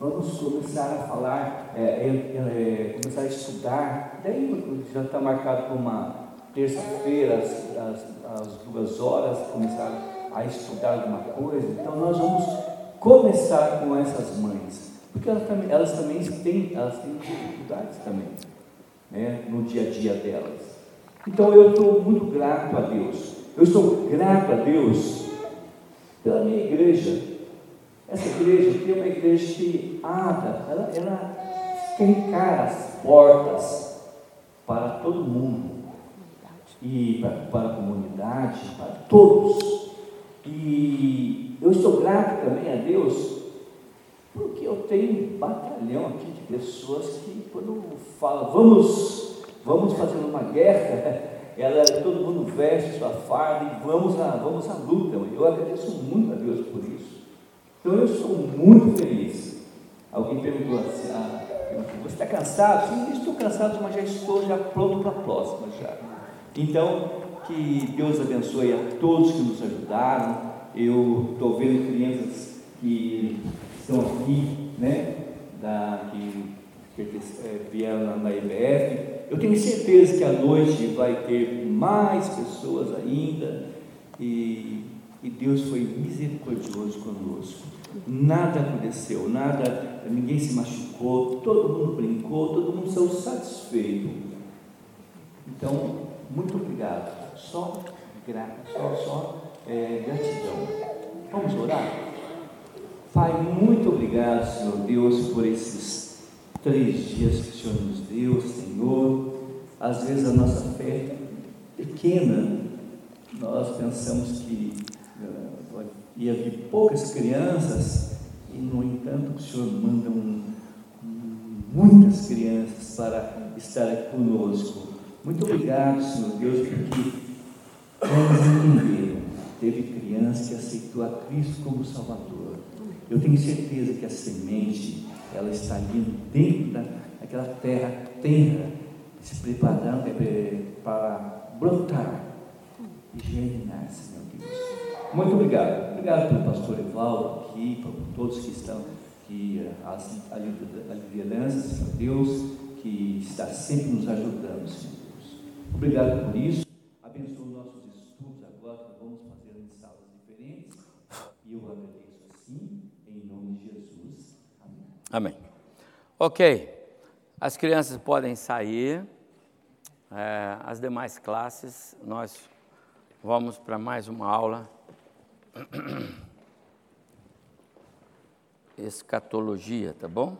Vamos começar a falar, é, é, é, começar a estudar. Daí já está marcado para uma terça-feira, às, às, às, duas horas, começar a estudar alguma coisa. Então nós vamos começar com essas mães, porque elas também, elas também têm, elas têm dificuldades também, né, no dia a dia delas. Então eu estou muito grato a Deus. Eu sou grato a Deus pela minha igreja. Essa igreja aqui é uma igreja abre, ela, ela escancara as portas para todo mundo. E para, para a comunidade, para todos. E eu estou grato também a Deus porque eu tenho um batalhão aqui de pessoas que quando falam, vamos, vamos fazer uma guerra, *laughs* ela, todo mundo veste sua farda e vamos à, vamos à luta. Eu agradeço muito a Deus por isso. Então eu estou muito feliz. Alguém perguntou assim, ah, você está cansado? Sim, estou cansado, mas já estou já pronto para a próxima já. Então, que Deus abençoe a todos que nos ajudaram. Eu estou vendo crianças que estão aqui, né, da, que, é, vieram na IBF. Eu tenho certeza que à noite vai ter mais pessoas ainda e, e Deus foi misericordioso conosco. Nada aconteceu, nada, ninguém se machucou, todo mundo brincou, todo mundo saiu satisfeito. Então, muito obrigado. Só só, só é, gratidão. Vamos orar? Pai, muito obrigado, Senhor Deus, por esses três dias que o Senhor nos deu, Senhor. Às vezes a nossa fé é pequena, nós pensamos que uh, ia vir poucas crianças, e no entanto o Senhor manda um, muitas crianças para estar aqui conosco. Muito obrigado, Senhor Deus, porque vamos entender. Teve criança que aceitou a Cristo como Salvador eu tenho certeza que a semente, ela está ali dentro daquela terra terra, se preparando é, para brotar e germinar, Senhor Deus. Muito obrigado. Obrigado pelo pastor Evaldo aqui, por todos que estão aqui, a, a liderança, Senhor Deus, que está sempre nos ajudando, Senhor Deus. Obrigado por isso. Abençoe nossos estudos agora, que vamos fazer em salas diferentes. E eu agradeço assim. Amém. Ok. As crianças podem sair. É, as demais classes, nós vamos para mais uma aula. Escatologia, tá bom?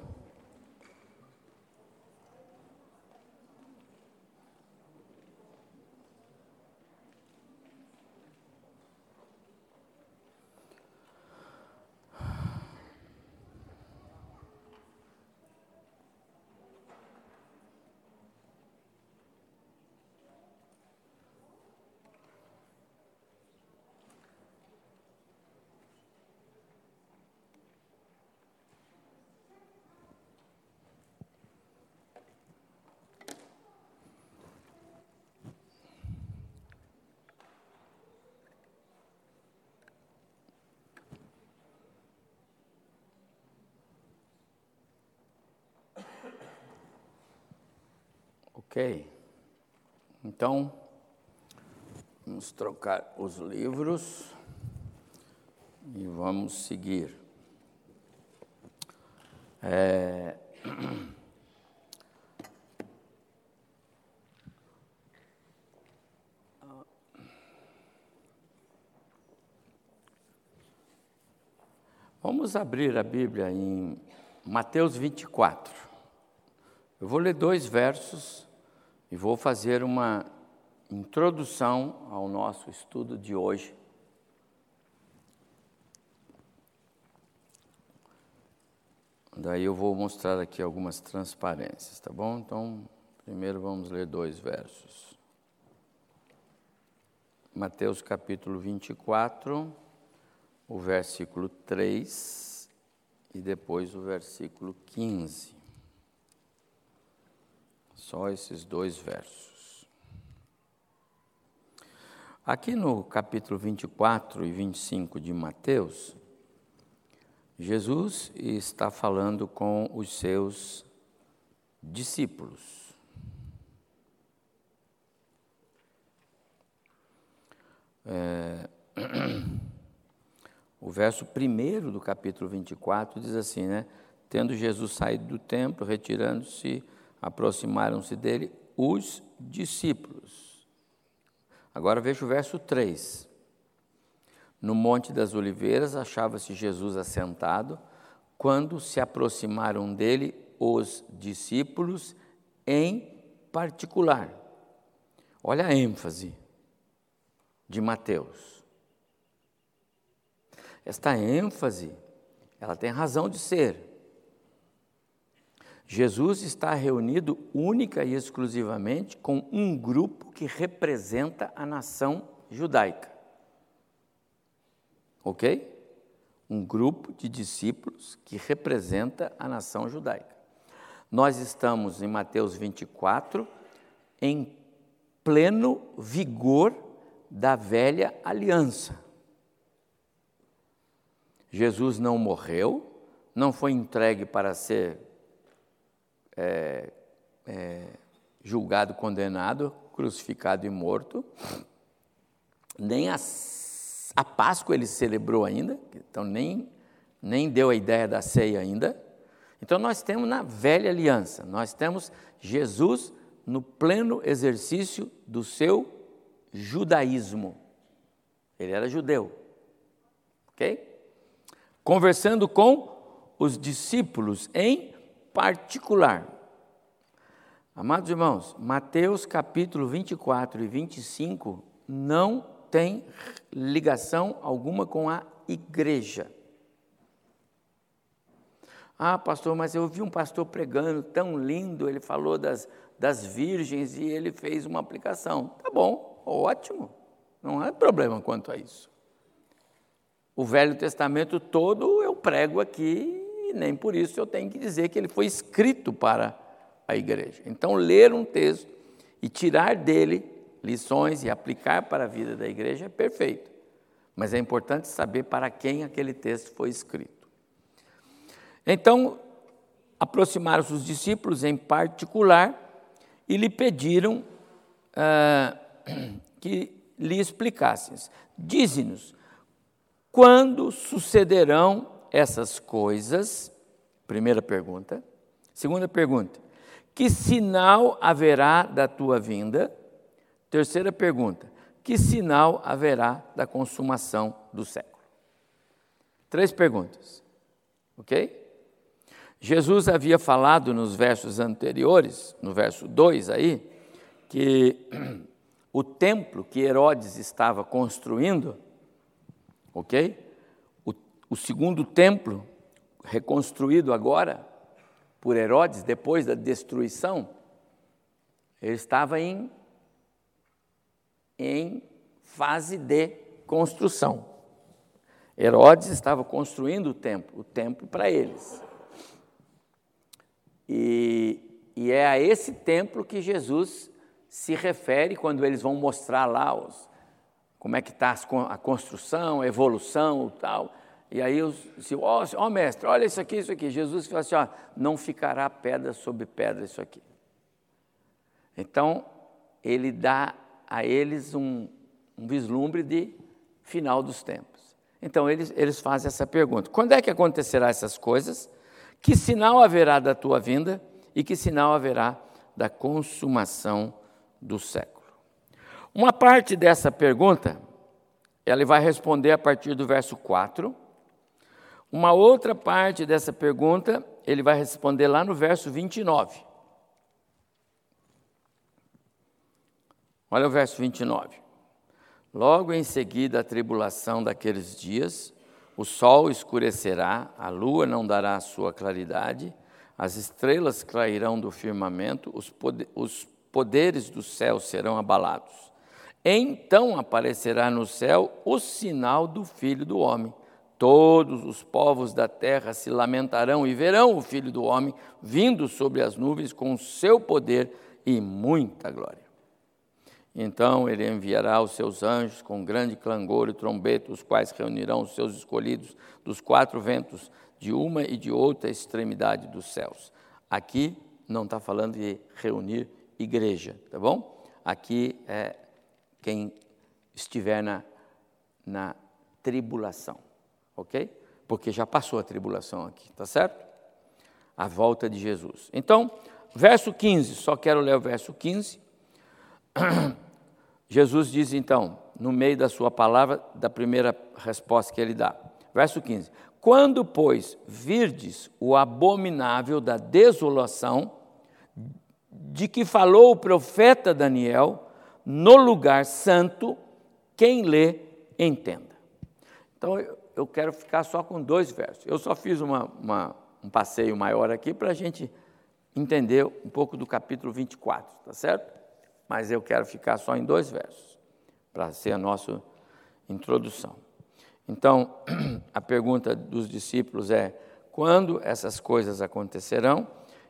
Ok? Então, vamos trocar os livros e vamos seguir. É... Vamos abrir a Bíblia em Mateus 24. Eu vou ler dois versos e vou fazer uma introdução ao nosso estudo de hoje. Daí eu vou mostrar aqui algumas transparências, tá bom? Então, primeiro vamos ler dois versos. Mateus capítulo 24, o versículo 3 e depois o versículo 15. Só esses dois versos. Aqui no capítulo 24 e 25 de Mateus, Jesus está falando com os seus discípulos. É, *clears throat* o verso primeiro do capítulo 24 diz assim, né? Tendo Jesus saído do templo, retirando-se aproximaram-se dele os discípulos Agora veja o verso 3. No Monte das Oliveiras achava-se Jesus assentado, quando se aproximaram dele os discípulos em particular. Olha a ênfase de Mateus. Esta ênfase, ela tem razão de ser. Jesus está reunido única e exclusivamente com um grupo que representa a nação judaica ok? Um grupo de discípulos que representa a nação judaica. Nós estamos em Mateus 24, em pleno vigor da velha aliança. Jesus não morreu, não foi entregue para ser é, é, julgado, condenado, crucificado e morto, nem a a Páscoa ele celebrou ainda, então nem, nem deu a ideia da ceia ainda. Então nós temos na velha aliança, nós temos Jesus no pleno exercício do seu judaísmo. Ele era judeu. Ok? Conversando com os discípulos em particular. Amados irmãos, Mateus capítulo 24 e 25 não tem ligação alguma com a igreja. Ah, pastor, mas eu vi um pastor pregando tão lindo, ele falou das, das virgens e ele fez uma aplicação. Tá bom, ótimo, não há problema quanto a isso. O Velho Testamento todo eu prego aqui nem por isso eu tenho que dizer que ele foi escrito para a igreja. Então, ler um texto e tirar dele lições e aplicar para a vida da igreja é perfeito. Mas é importante saber para quem aquele texto foi escrito. Então, aproximaram-se os discípulos em particular e lhe pediram ah, *clears throat* que lhe explicassem. Dize-nos, quando sucederão essas coisas? Primeira pergunta. Segunda pergunta, que sinal haverá da tua vinda? Terceira pergunta: que sinal haverá da consumação do século? Três perguntas, ok? Jesus havia falado nos versos anteriores, no verso 2 aí, que *clears throat* o templo que Herodes estava construindo, ok? O, segundo templo, reconstruído agora por Herodes, depois da destruição, ele estava em em fase de construção. Herodes estava construindo o templo, o templo para eles. E, e, é a esse templo que Jesus se refere quando eles vão mostrar lá os, como é que está a construção, a evolução tal. E aí, os, ó oh, mestre, olha isso aqui, isso aqui. Jesus falou assim, ó, não ficará pedra sobre pedra isso aqui. Então, ele dá a eles um, um vislumbre de final dos tempos. Então eles, eles fazem essa pergunta: quando é que acontecerá essas coisas? Que sinal haverá da tua vinda e que sinal haverá da consumação do século? Uma parte dessa pergunta, ele vai responder a partir do verso 4. Uma outra parte dessa pergunta, ele vai responder lá no verso 29. Olha o verso 29. Logo em seguida a tribulação daqueles dias, o sol escurecerá, a lua não dará sua claridade, as estrelas cairão do firmamento, os poderes do céu serão abalados. Então aparecerá no céu o sinal do Filho do Homem. Todos os povos da terra se lamentarão e verão o Filho do Homem vindo sobre as nuvens com seu poder e muita glória. Então ele enviará os seus anjos com grande clangor e trombeta, os quais reunirão os seus escolhidos dos quatro ventos, de uma e de outra extremidade dos céus. Aqui não está falando de reunir igreja, tá bom? Aqui é quem estiver na, na tribulação, ok? Porque já passou a tribulação aqui, tá certo? A volta de Jesus. Então, verso 15, só quero ler o verso 15. *clears throat* Jesus diz então, no meio da sua palavra, da primeira resposta que ele dá. Verso 15: Quando, pois, virdes o abominável da desolação, de que falou o profeta Daniel, no lugar santo, quem lê, entenda. Então, eu quero ficar só com dois versos. Eu só fiz uma, uma, um passeio maior aqui para a gente entender um pouco do capítulo 24, tá certo? Mas eu quero ficar só em dois versos, para ser a nossa introdução. Então, *clears throat* a pergunta dos discípulos é: quando essas coisas acontecerão?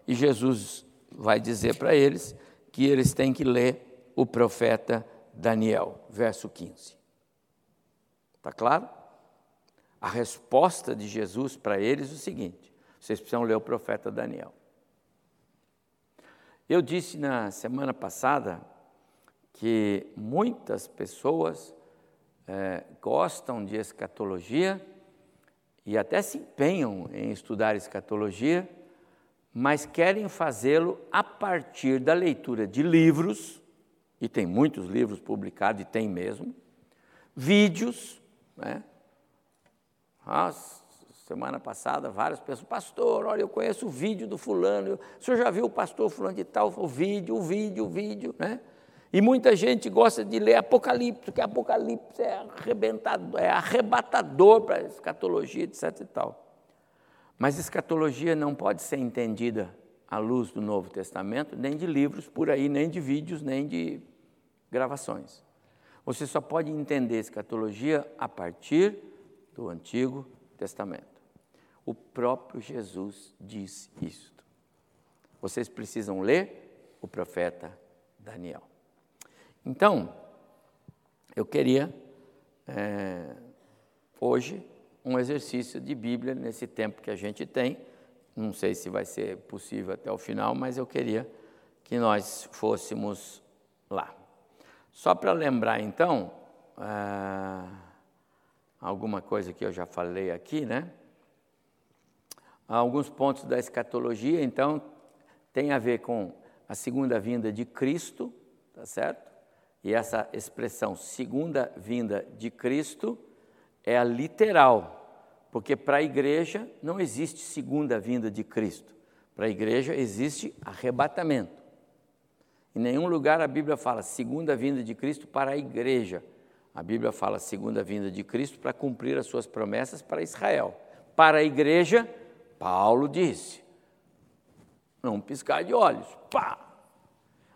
E Jesus vai dizer para eles que eles têm que ler o profeta Daniel, verso 15. Está claro? A resposta de Jesus para eles é o seguinte: vocês precisam ler o profeta Daniel. Eu disse na semana passada que muitas pessoas é, gostam de escatologia e até se empenham em estudar escatologia, mas querem fazê-lo a partir da leitura de livros, e tem muitos livros publicados, e tem mesmo, vídeos, né? Semana passada, várias pessoas, pastor, olha, eu conheço o vídeo do fulano, o senhor já viu o pastor fulano de tal, o vídeo, o vídeo, o vídeo, né? E muita gente gosta de ler Apocalipse, porque Apocalipse é arrebentador, é arrebatador para a escatologia, etc e tal. Mas escatologia não pode ser entendida à luz do Novo Testamento, nem de livros por aí, nem de vídeos, nem de gravações. Você só pode entender escatologia a partir do Antigo Testamento. O próprio Jesus diz isto. Vocês precisam ler o profeta Daniel. Então, eu queria, é, hoje, um exercício de Bíblia nesse tempo que a gente tem. Não sei se vai ser possível até o final, mas eu queria que nós fôssemos lá. Só para lembrar, então, é, alguma coisa que eu já falei aqui, né? Alguns pontos da escatologia, então, tem a ver com a segunda vinda de Cristo, tá certo? E essa expressão segunda vinda de Cristo é a literal, porque para a igreja não existe segunda vinda de Cristo. Para a igreja existe arrebatamento. Em nenhum lugar a Bíblia fala segunda vinda de Cristo para a igreja. A Bíblia fala segunda vinda de Cristo para cumprir as suas promessas para Israel. Para a igreja, Paulo disse: não piscar de olhos. Pá!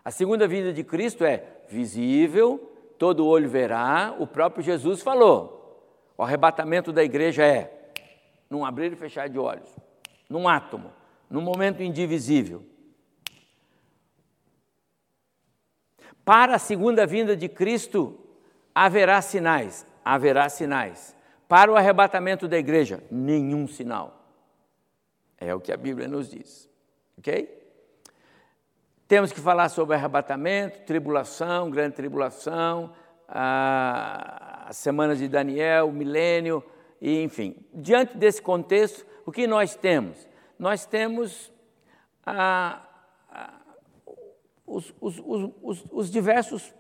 A segunda vinda de Cristo é visível, todo olho verá, o próprio Jesus falou. O arrebatamento da igreja é num abrir e fechar de olhos, num átomo, num momento indivisível. Para a segunda vinda de Cristo haverá sinais, haverá sinais. Para o arrebatamento da igreja, nenhum sinal. É o que a Bíblia nos diz. OK? Temos que falar sobre arrebatamento, tribulação, grande tribulação, as semanas de Daniel, o milênio, e, enfim. Diante desse contexto, o que nós temos? Nós temos ah, ah, os, os, os, os, diversos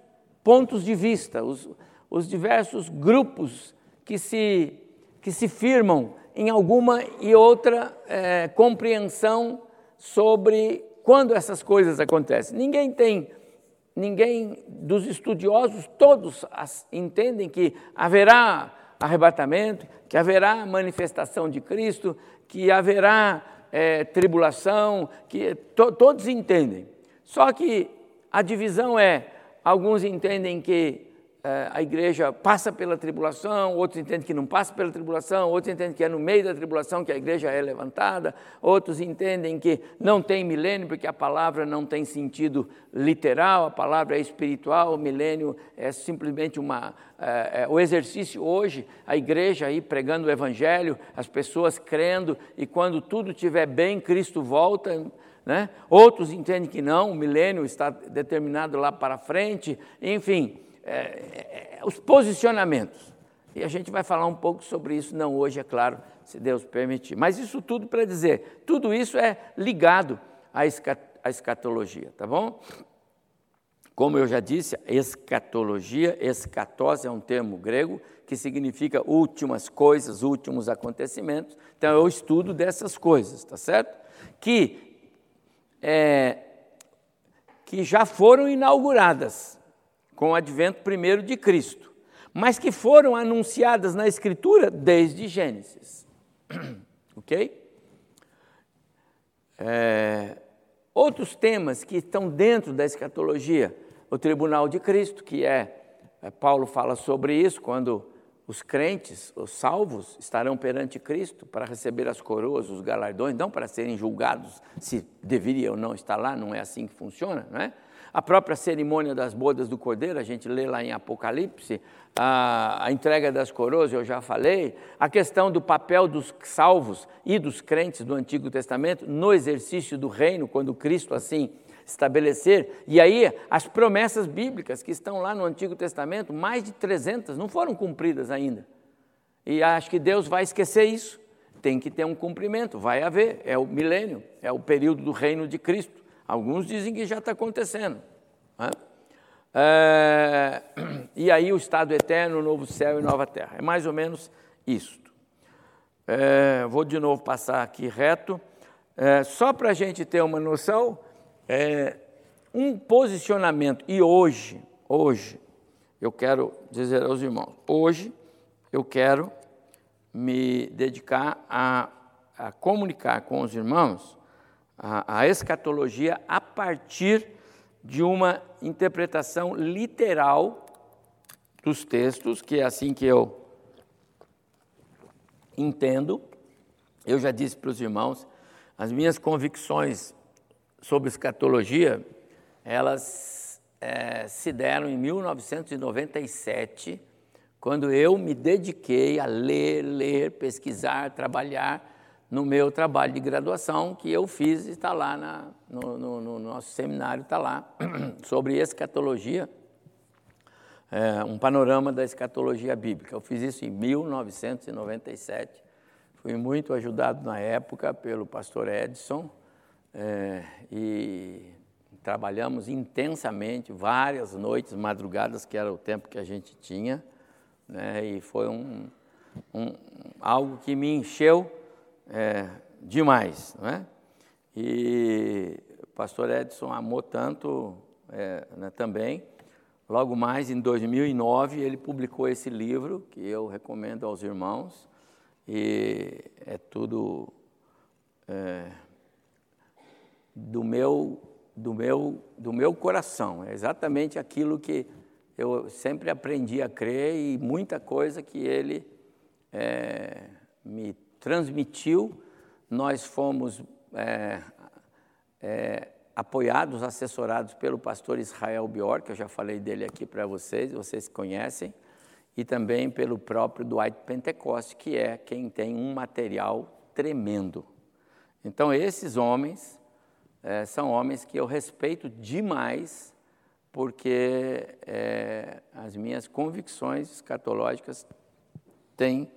pontos de vista, os, diversos grupos que se, que se firmam em alguma e outra é, compreensão sobre quando essas coisas acontecem. Ninguém tem, ninguém dos estudiosos, todos entendem que haverá arrebatamento, que haverá manifestação de Cristo, que haverá é, tribulação, que to, todos entendem. Só que a divisão é: alguns entendem que é, a igreja passa pela tribulação, outros entendem que não passa pela tribulação, outros entendem que é no meio da tribulação que a igreja é levantada, outros entendem que não tem milênio, porque a palavra não tem sentido literal, a palavra é espiritual, o milênio é simplesmente uma. É, é, o exercício hoje, a igreja aí pregando o evangelho, as pessoas crendo, e quando tudo estiver bem, Cristo volta. Né? Outros entendem que não, o milênio está determinado lá para frente, enfim é, é, os posicionamentos. E a gente vai falar um pouco sobre isso, não hoje, é claro, se Deus permitir. Mas isso tudo para dizer, tudo isso é ligado à, escatologia, tá bom? Como eu já disse, escatologia, escatose é um termo grego que significa últimas coisas, últimos acontecimentos. Então, o estudo dessas coisas, tá certo? Que, é, que já foram inauguradas com o advento primeiro de Cristo, mas que foram anunciadas na Escritura desde Gênesis. *clears throat* ok? É, outros temas que estão dentro da escatologia o tribunal de Cristo, que é, é, Paulo fala sobre isso quando os crentes, os salvos, estarão perante Cristo para receber as coroas, os galardões, não para serem julgados se deveria ou não estar lá, não é assim que funciona, não é? A própria cerimônia das bodas do Cordeiro, a gente lê lá em Apocalipse, a, a, entrega das coroas, eu já falei, a questão do papel dos salvos e dos crentes do Antigo Testamento no exercício do reino, quando Cristo assim estabelecer. E aí, as promessas bíblicas que estão lá no Antigo Testamento, mais de 300, não foram cumpridas ainda. E acho que Deus vai esquecer isso. Tem que ter um cumprimento, vai haver. É o milênio, é o período do reino de Cristo. Alguns dizem que já está acontecendo. Né? É, *clears throat* e aí o estado eterno, novo céu e nova terra. É mais ou menos isto. É, vou de novo passar aqui reto. É, só para a gente ter uma noção, é, um posicionamento, e hoje, hoje, eu quero dizer aos irmãos, hoje eu quero me dedicar a, a comunicar com os irmãos a, a escatologia a partir de uma interpretação literal dos textos, que é assim que eu entendo. Eu já disse para os irmãos, as minhas convicções sobre escatologia, elas é, se deram em 1997, quando eu me dediquei a ler, ler, pesquisar, trabalhar no meu trabalho de graduação, que eu fiz está lá na, no, no, no, nosso seminário, está lá, *clears throat* sobre escatologia, é, um panorama da escatologia bíblica. Eu fiz isso em 1997, fui muito ajudado na época pelo pastor Edson, é, e trabalhamos intensamente, várias noites, madrugadas, que era o tempo que a gente tinha, né, e foi um, um, algo que me encheu é, demais. Né? E o pastor Edson amou tanto é, né, também. Logo mais, em 2009, ele publicou esse livro, que eu recomendo aos irmãos, e é tudo é, do meu, do meu, do meu coração. É exatamente aquilo que eu sempre aprendi a crer e muita coisa que ele é, me transmitiu. Nós fomos é, é, apoiados, assessorados pelo pastor Israel Bior, que eu já falei dele aqui para vocês, vocês conhecem, e também pelo próprio Dwight Pentecoste, que é quem tem um material tremendo. Então, esses homens é, são homens que eu respeito demais, porque é, as minhas convicções escatológicas têm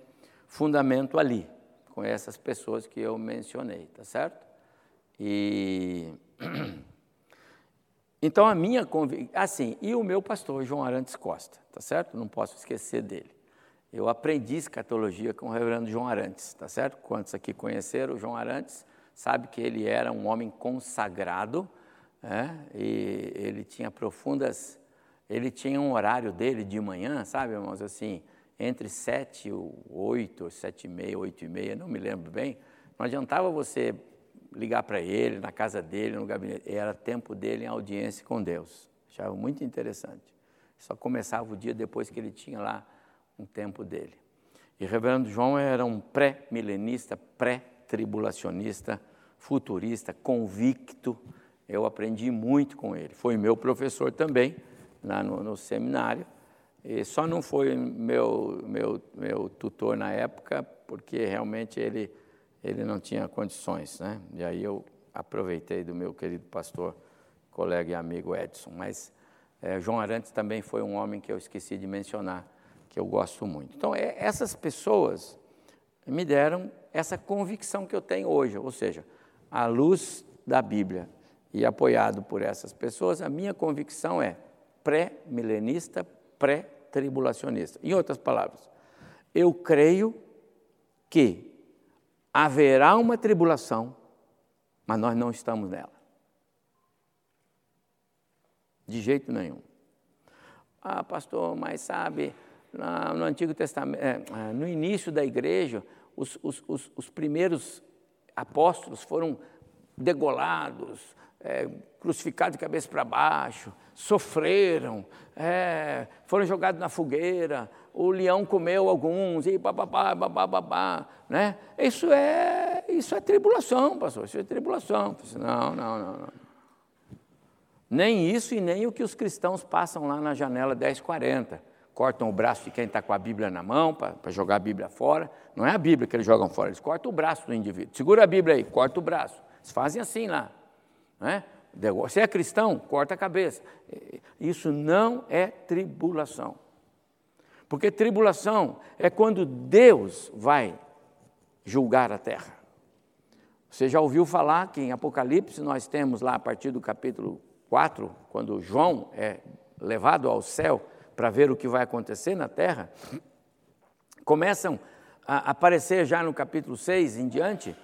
fundamento ali, com essas pessoas que eu mencionei, tá certo? E *clears throat* então a minha convicção, assim, e o meu pastor João Arantes Costa, tá certo? Não posso esquecer dele. Eu aprendi escatologia com o reverendo João Arantes, tá certo? Quantos aqui conheceram o João Arantes? Sabe que ele era um homem consagrado, é, e ele tinha profundas, ele tinha um horário dele de manhã, sabe, irmãos, assim, entre sete e oito, sete e meia, oito e meia, não me lembro bem, não adiantava você ligar para ele, na casa dele, no gabinete, era tempo dele em audiência com Deus, achava muito interessante, só começava o dia depois que ele tinha lá um tempo dele. E o reverendo João era um pré-milenista, pré-tribulacionista, futurista, convicto. Eu aprendi muito com ele. Foi meu professor também lá no, no seminário. E só não foi meu, meu, meu tutor na época, porque realmente ele, ele não tinha condições. Né? E aí eu aproveitei do meu querido pastor, colega e amigo Edson. Mas é, João Arantes também foi um homem que eu esqueci de mencionar, que eu gosto muito. Então, é, essas pessoas me deram essa convicção que eu tenho hoje, ou seja, à luz da Bíblia e apoiado por essas pessoas, a minha convicção é: pré-milenista, pré-tribulacionista. Em outras palavras, eu creio que haverá uma tribulação, mas nós não estamos nela. De jeito nenhum. Ah, pastor, mas sabe, no Antigo Testamento, é, é, no início da igreja, os, os, os, os primeiros apóstolos foram degolados, é, crucificados de cabeça para baixo, sofreram, é, foram jogados na fogueira, o leão comeu alguns, e bababá, babá, né? Isso é, isso é tribulação, pastor, isso é tribulação. Não, não, não, não. Nem isso e nem o que os cristãos passam lá na janela 1040. Cortam o braço de quem está com a Bíblia na mão para jogar a Bíblia fora. Não é a Bíblia que eles jogam fora, eles cortam o braço do indivíduo. Segura a Bíblia aí, corta o braço. Eles fazem assim lá. Né? Você é cristão, corta a cabeça. Isso não é tribulação. Porque tribulação é quando Deus vai julgar a terra. Você já ouviu falar que em Apocalipse nós temos lá a partir do capítulo 4, quando João é levado ao céu para ver o que vai acontecer na terra, começam a aparecer já no capítulo 6 em diante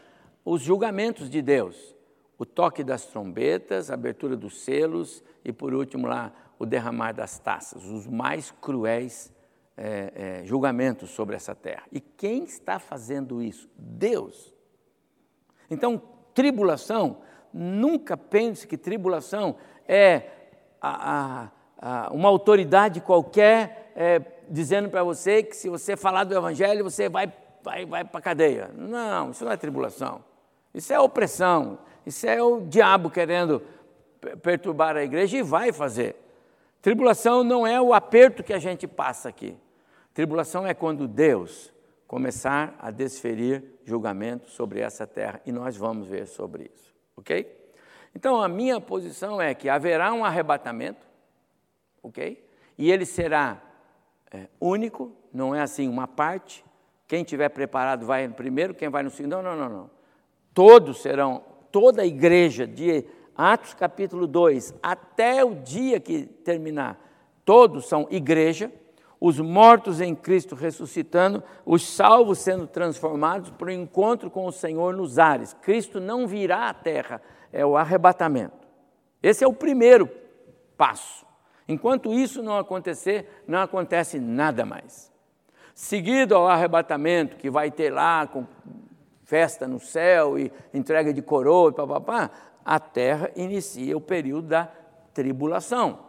os julgamentos de Deus. O toque das trombetas, a abertura dos selos e, por último, lá, o derramar das taças, os mais cruéis é, é, julgamentos sobre essa terra. E quem está fazendo isso? Deus. Então, tribulação, nunca pense que tribulação é a, a, uma autoridade qualquer é, dizendo para você que se você falar do Evangelho, você vai, vai, vai para a cadeia. Não, isso não é tribulação. Isso é opressão. Isso é o diabo querendo perturbar a igreja e vai fazer. Tribulação não é o aperto que a gente passa aqui. Tribulação é quando Deus começar a desferir julgamento sobre essa terra e nós vamos ver sobre isso, ok? Então a minha posição é que haverá um arrebatamento, ok? E ele será é, único, não é assim uma parte. Quem tiver preparado vai no primeiro, quem vai no segundo. Não, não, não, não. Todos serão, toda a igreja de Atos capítulo 2 até o dia que terminar, todos são igreja os mortos em Cristo ressuscitando, os salvos sendo transformados para o encontro com o Senhor nos ares. Cristo não virá à terra, é o arrebatamento. Esse é o primeiro passo. Enquanto isso não acontecer, não acontece nada mais. Seguido ao arrebatamento, que vai ter lá com festa no céu e entrega de coroa e papapá, a terra inicia o período da tribulação.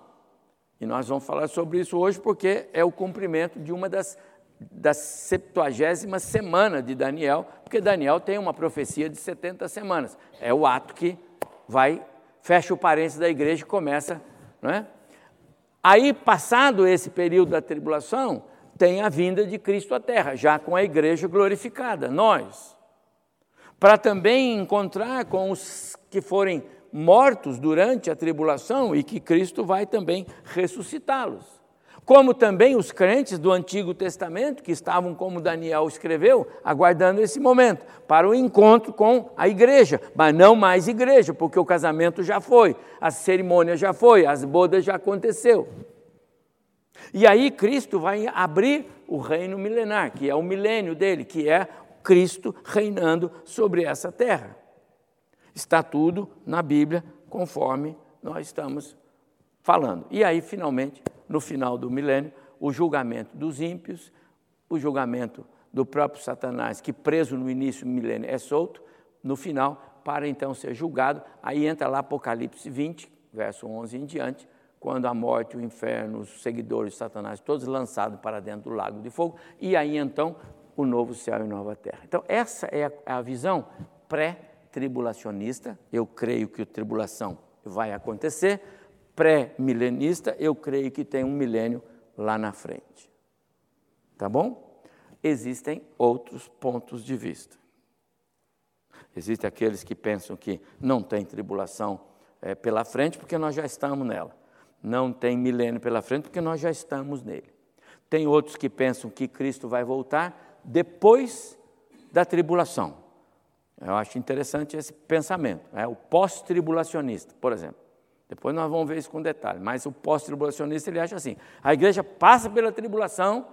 E nós vamos falar sobre isso hoje porque é o cumprimento de uma das, das 70 semana de Daniel, porque Daniel tem uma profecia de 70 semanas. É o ato que vai, fecha o parênteses da igreja e começa, não é? Aí, passado esse período da tribulação, tem a vinda de Cristo à terra, já com a igreja glorificada, nós. Para também encontrar com os que forem mortos durante a tribulação e que Cristo vai também ressuscitá-los. Como também os crentes do Antigo Testamento, que estavam, como Daniel escreveu, aguardando esse momento, para o encontro com a igreja, mas não mais igreja, porque o casamento já foi, a cerimônia já foi, as bodas já aconteceu. E aí Cristo vai abrir o reino milenar, que é o milênio dele, que é Cristo reinando sobre essa terra. Está tudo na Bíblia, conforme nós estamos falando. E aí, finalmente, no final do milênio, o julgamento dos ímpios, o julgamento do próprio Satanás, que preso no início do milênio é solto, no final, para então ser julgado. Aí entra lá Apocalipse 20, verso 11 em diante, quando a morte, o inferno, os seguidores de Satanás, todos lançados para dentro do lago de fogo, e aí então o novo céu e nova terra. Então, essa é a, a visão pré tribulacionista, eu creio que a tribulação vai acontecer. Pré-milenista, eu creio que tem um milênio lá na frente. Tá bom? Existem outros pontos de vista. Existem aqueles que pensam que não tem tribulação é, pela frente, porque nós já estamos nela. Não tem milênio pela frente, porque nós já estamos nele. Tem outros que pensam que Cristo vai voltar depois da tribulação. Eu acho interessante esse pensamento, é o pós-tribulacionista, por exemplo. Depois nós vamos ver isso com detalhe. Mas o pós-tribulacionista ele acha assim: a igreja passa pela tribulação,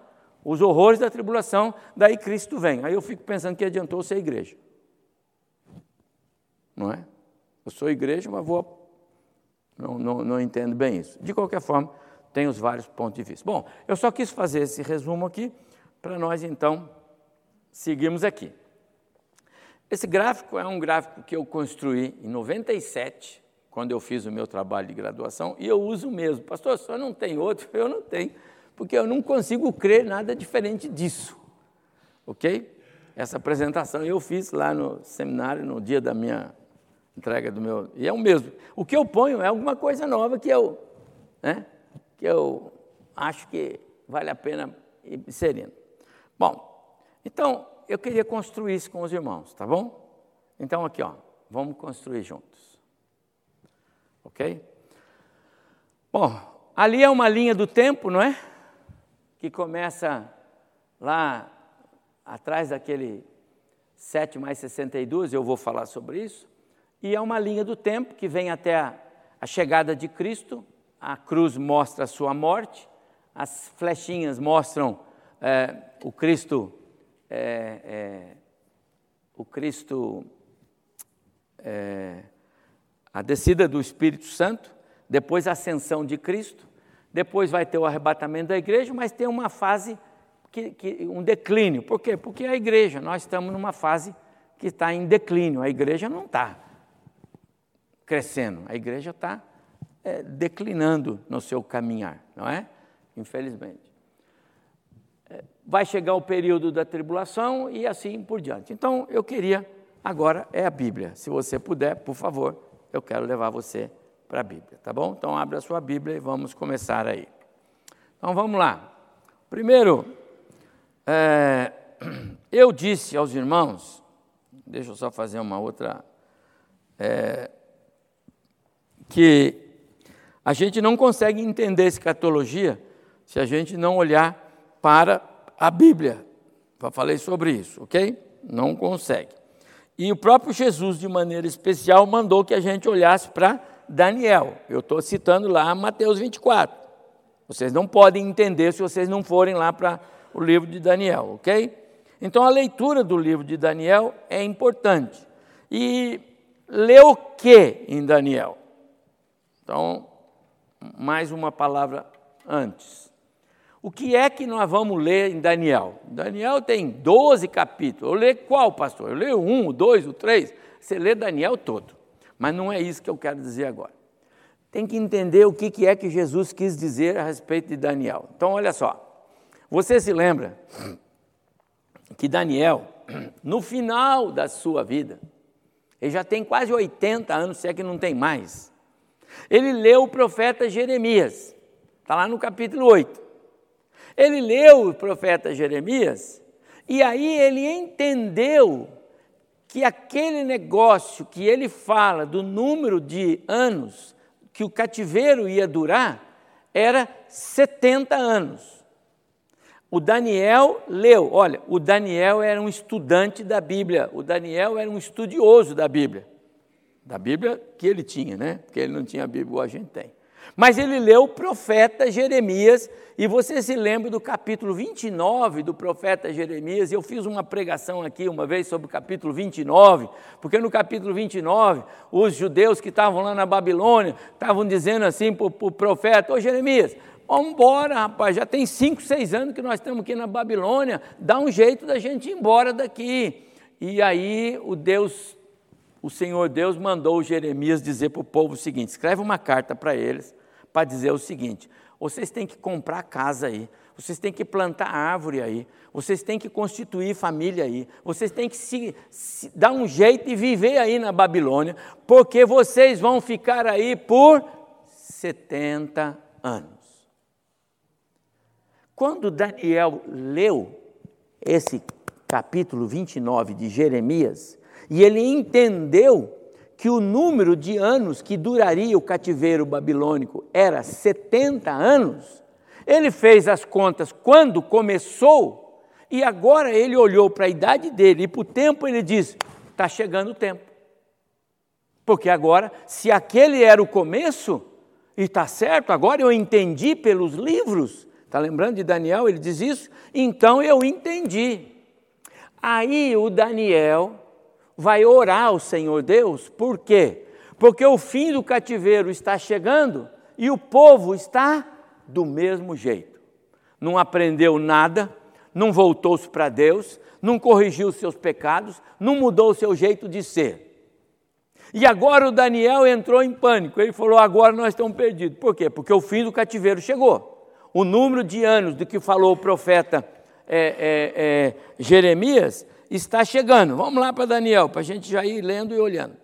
os horrores da tribulação, daí Cristo vem. Aí eu fico pensando que adiantou ser igreja. Não é? Eu sou igreja, mas vou. Não, não, não entendo bem isso. De qualquer forma, tem os vários pontos de vista. Bom, eu só quis fazer esse resumo aqui para nós então seguirmos aqui. Esse gráfico é um gráfico que eu construí em 97, quando eu fiz o meu trabalho de graduação, e eu uso mesmo. Pastor, só não tem outro? Eu não tenho, porque eu não consigo crer nada diferente disso. Ok? Essa apresentação eu fiz lá no seminário, no dia da minha entrega do meu. E é o mesmo. O que eu ponho é alguma coisa nova que eu, né, que eu acho que vale a pena ir inserindo. Bom, então, eu queria construir isso com os irmãos, tá bom? Então, aqui, ó, vamos construir juntos. Ok? Bom, ali é uma linha do tempo, não é? Que começa lá atrás daquele 7 mais 62, eu vou falar sobre isso. E é uma linha do tempo que vem até a, a chegada de Cristo. A cruz mostra a sua morte, as flechinhas mostram é, o Cristo é, é, o Cristo, é, a descida do Espírito Santo, depois a ascensão de Cristo, depois vai ter o arrebatamento da igreja, mas tem uma fase, que, que, um declínio. Por quê? Porque a igreja, nós estamos numa fase que está em declínio, a igreja não está crescendo, a igreja está é, declinando no seu caminhar, não é? Infelizmente vai chegar o período da tribulação e assim por diante. Então, eu queria, agora é a Bíblia. Se você puder, por favor, eu quero levar você para a Bíblia, tá bom? Então, abra a sua Bíblia e vamos começar aí. Então, vamos lá. Primeiro, é, *clears throat* eu disse aos irmãos, deixa eu só fazer uma outra, é, que a gente não consegue entender escatologia se a gente não olhar para a Bíblia. Já falei sobre isso, ok? Não consegue. E o próprio Jesus, de maneira especial, mandou que a gente olhasse para Daniel. Eu estou citando lá Mateus 24. Vocês não podem entender se vocês não forem lá para o livro de Daniel, ok? Então a leitura do livro de Daniel é importante. E lê o que em Daniel? Então, mais uma palavra antes. O que é que nós vamos ler em Daniel? Daniel tem 12 capítulos. Eu leio qual, pastor? Eu leio um, o dois, o três. Você lê Daniel todo. Mas não é isso que eu quero dizer agora. Tem que entender o que é que Jesus quis dizer a respeito de Daniel. Então, olha só. Você se lembra que Daniel, *clears throat* no final da sua vida, ele já tem quase 80 anos, se é que não tem mais. Ele leu o profeta Jeremias. Está lá no capítulo 8. Ele leu o profeta Jeremias e aí ele entendeu que aquele negócio que ele fala do número de anos que o cativeiro ia durar era 70 anos. O Daniel leu, olha, o Daniel era um estudante da Bíblia, o Daniel era um estudioso da Bíblia. Da Bíblia que ele tinha, né? Porque ele não tinha a Bíblia a gente tem. Mas ele leu o profeta Jeremias, e você se lembra do capítulo 29 do profeta Jeremias. Eu fiz uma pregação aqui uma vez sobre o capítulo 29, porque no capítulo 29, os judeus que estavam lá na Babilônia estavam dizendo assim para o profeta: Ô Jeremias, vamos embora, rapaz, já tem cinco, seis anos que nós estamos aqui na Babilônia, dá um jeito da gente ir embora daqui. E aí o Deus o Senhor Deus mandou Jeremias dizer para o povo o seguinte: escreve uma carta para eles, para dizer o seguinte: vocês têm que comprar casa aí, vocês têm que plantar árvore aí, vocês têm que constituir família aí, vocês têm que se, se, dar um jeito e viver aí na Babilônia, porque vocês vão ficar aí por 70 anos. Quando Daniel leu esse capítulo 29 de Jeremias, e ele entendeu que o número de anos que duraria o cativeiro babilônico era 70 anos, ele fez as contas quando começou, e agora ele olhou para a idade dele e para o tempo ele diz: está chegando o tempo. Porque agora, se aquele era o começo, e está certo, agora eu entendi pelos livros, está lembrando de Daniel? Ele diz isso? Então eu entendi. Aí o Daniel vai orar ao Senhor Deus, por quê? Porque o fim do cativeiro está chegando e o povo está do mesmo jeito. Não aprendeu nada, não voltou-se para Deus, não corrigiu seus pecados, não mudou o seu jeito de ser. E agora o Daniel entrou em pânico. Ele falou: agora nós estamos perdidos. Por quê? Porque o fim do cativeiro chegou. O número de anos do que falou o profeta é, é, é, Jeremias está chegando. Vamos lá para Daniel, para a gente já ir lendo e olhando.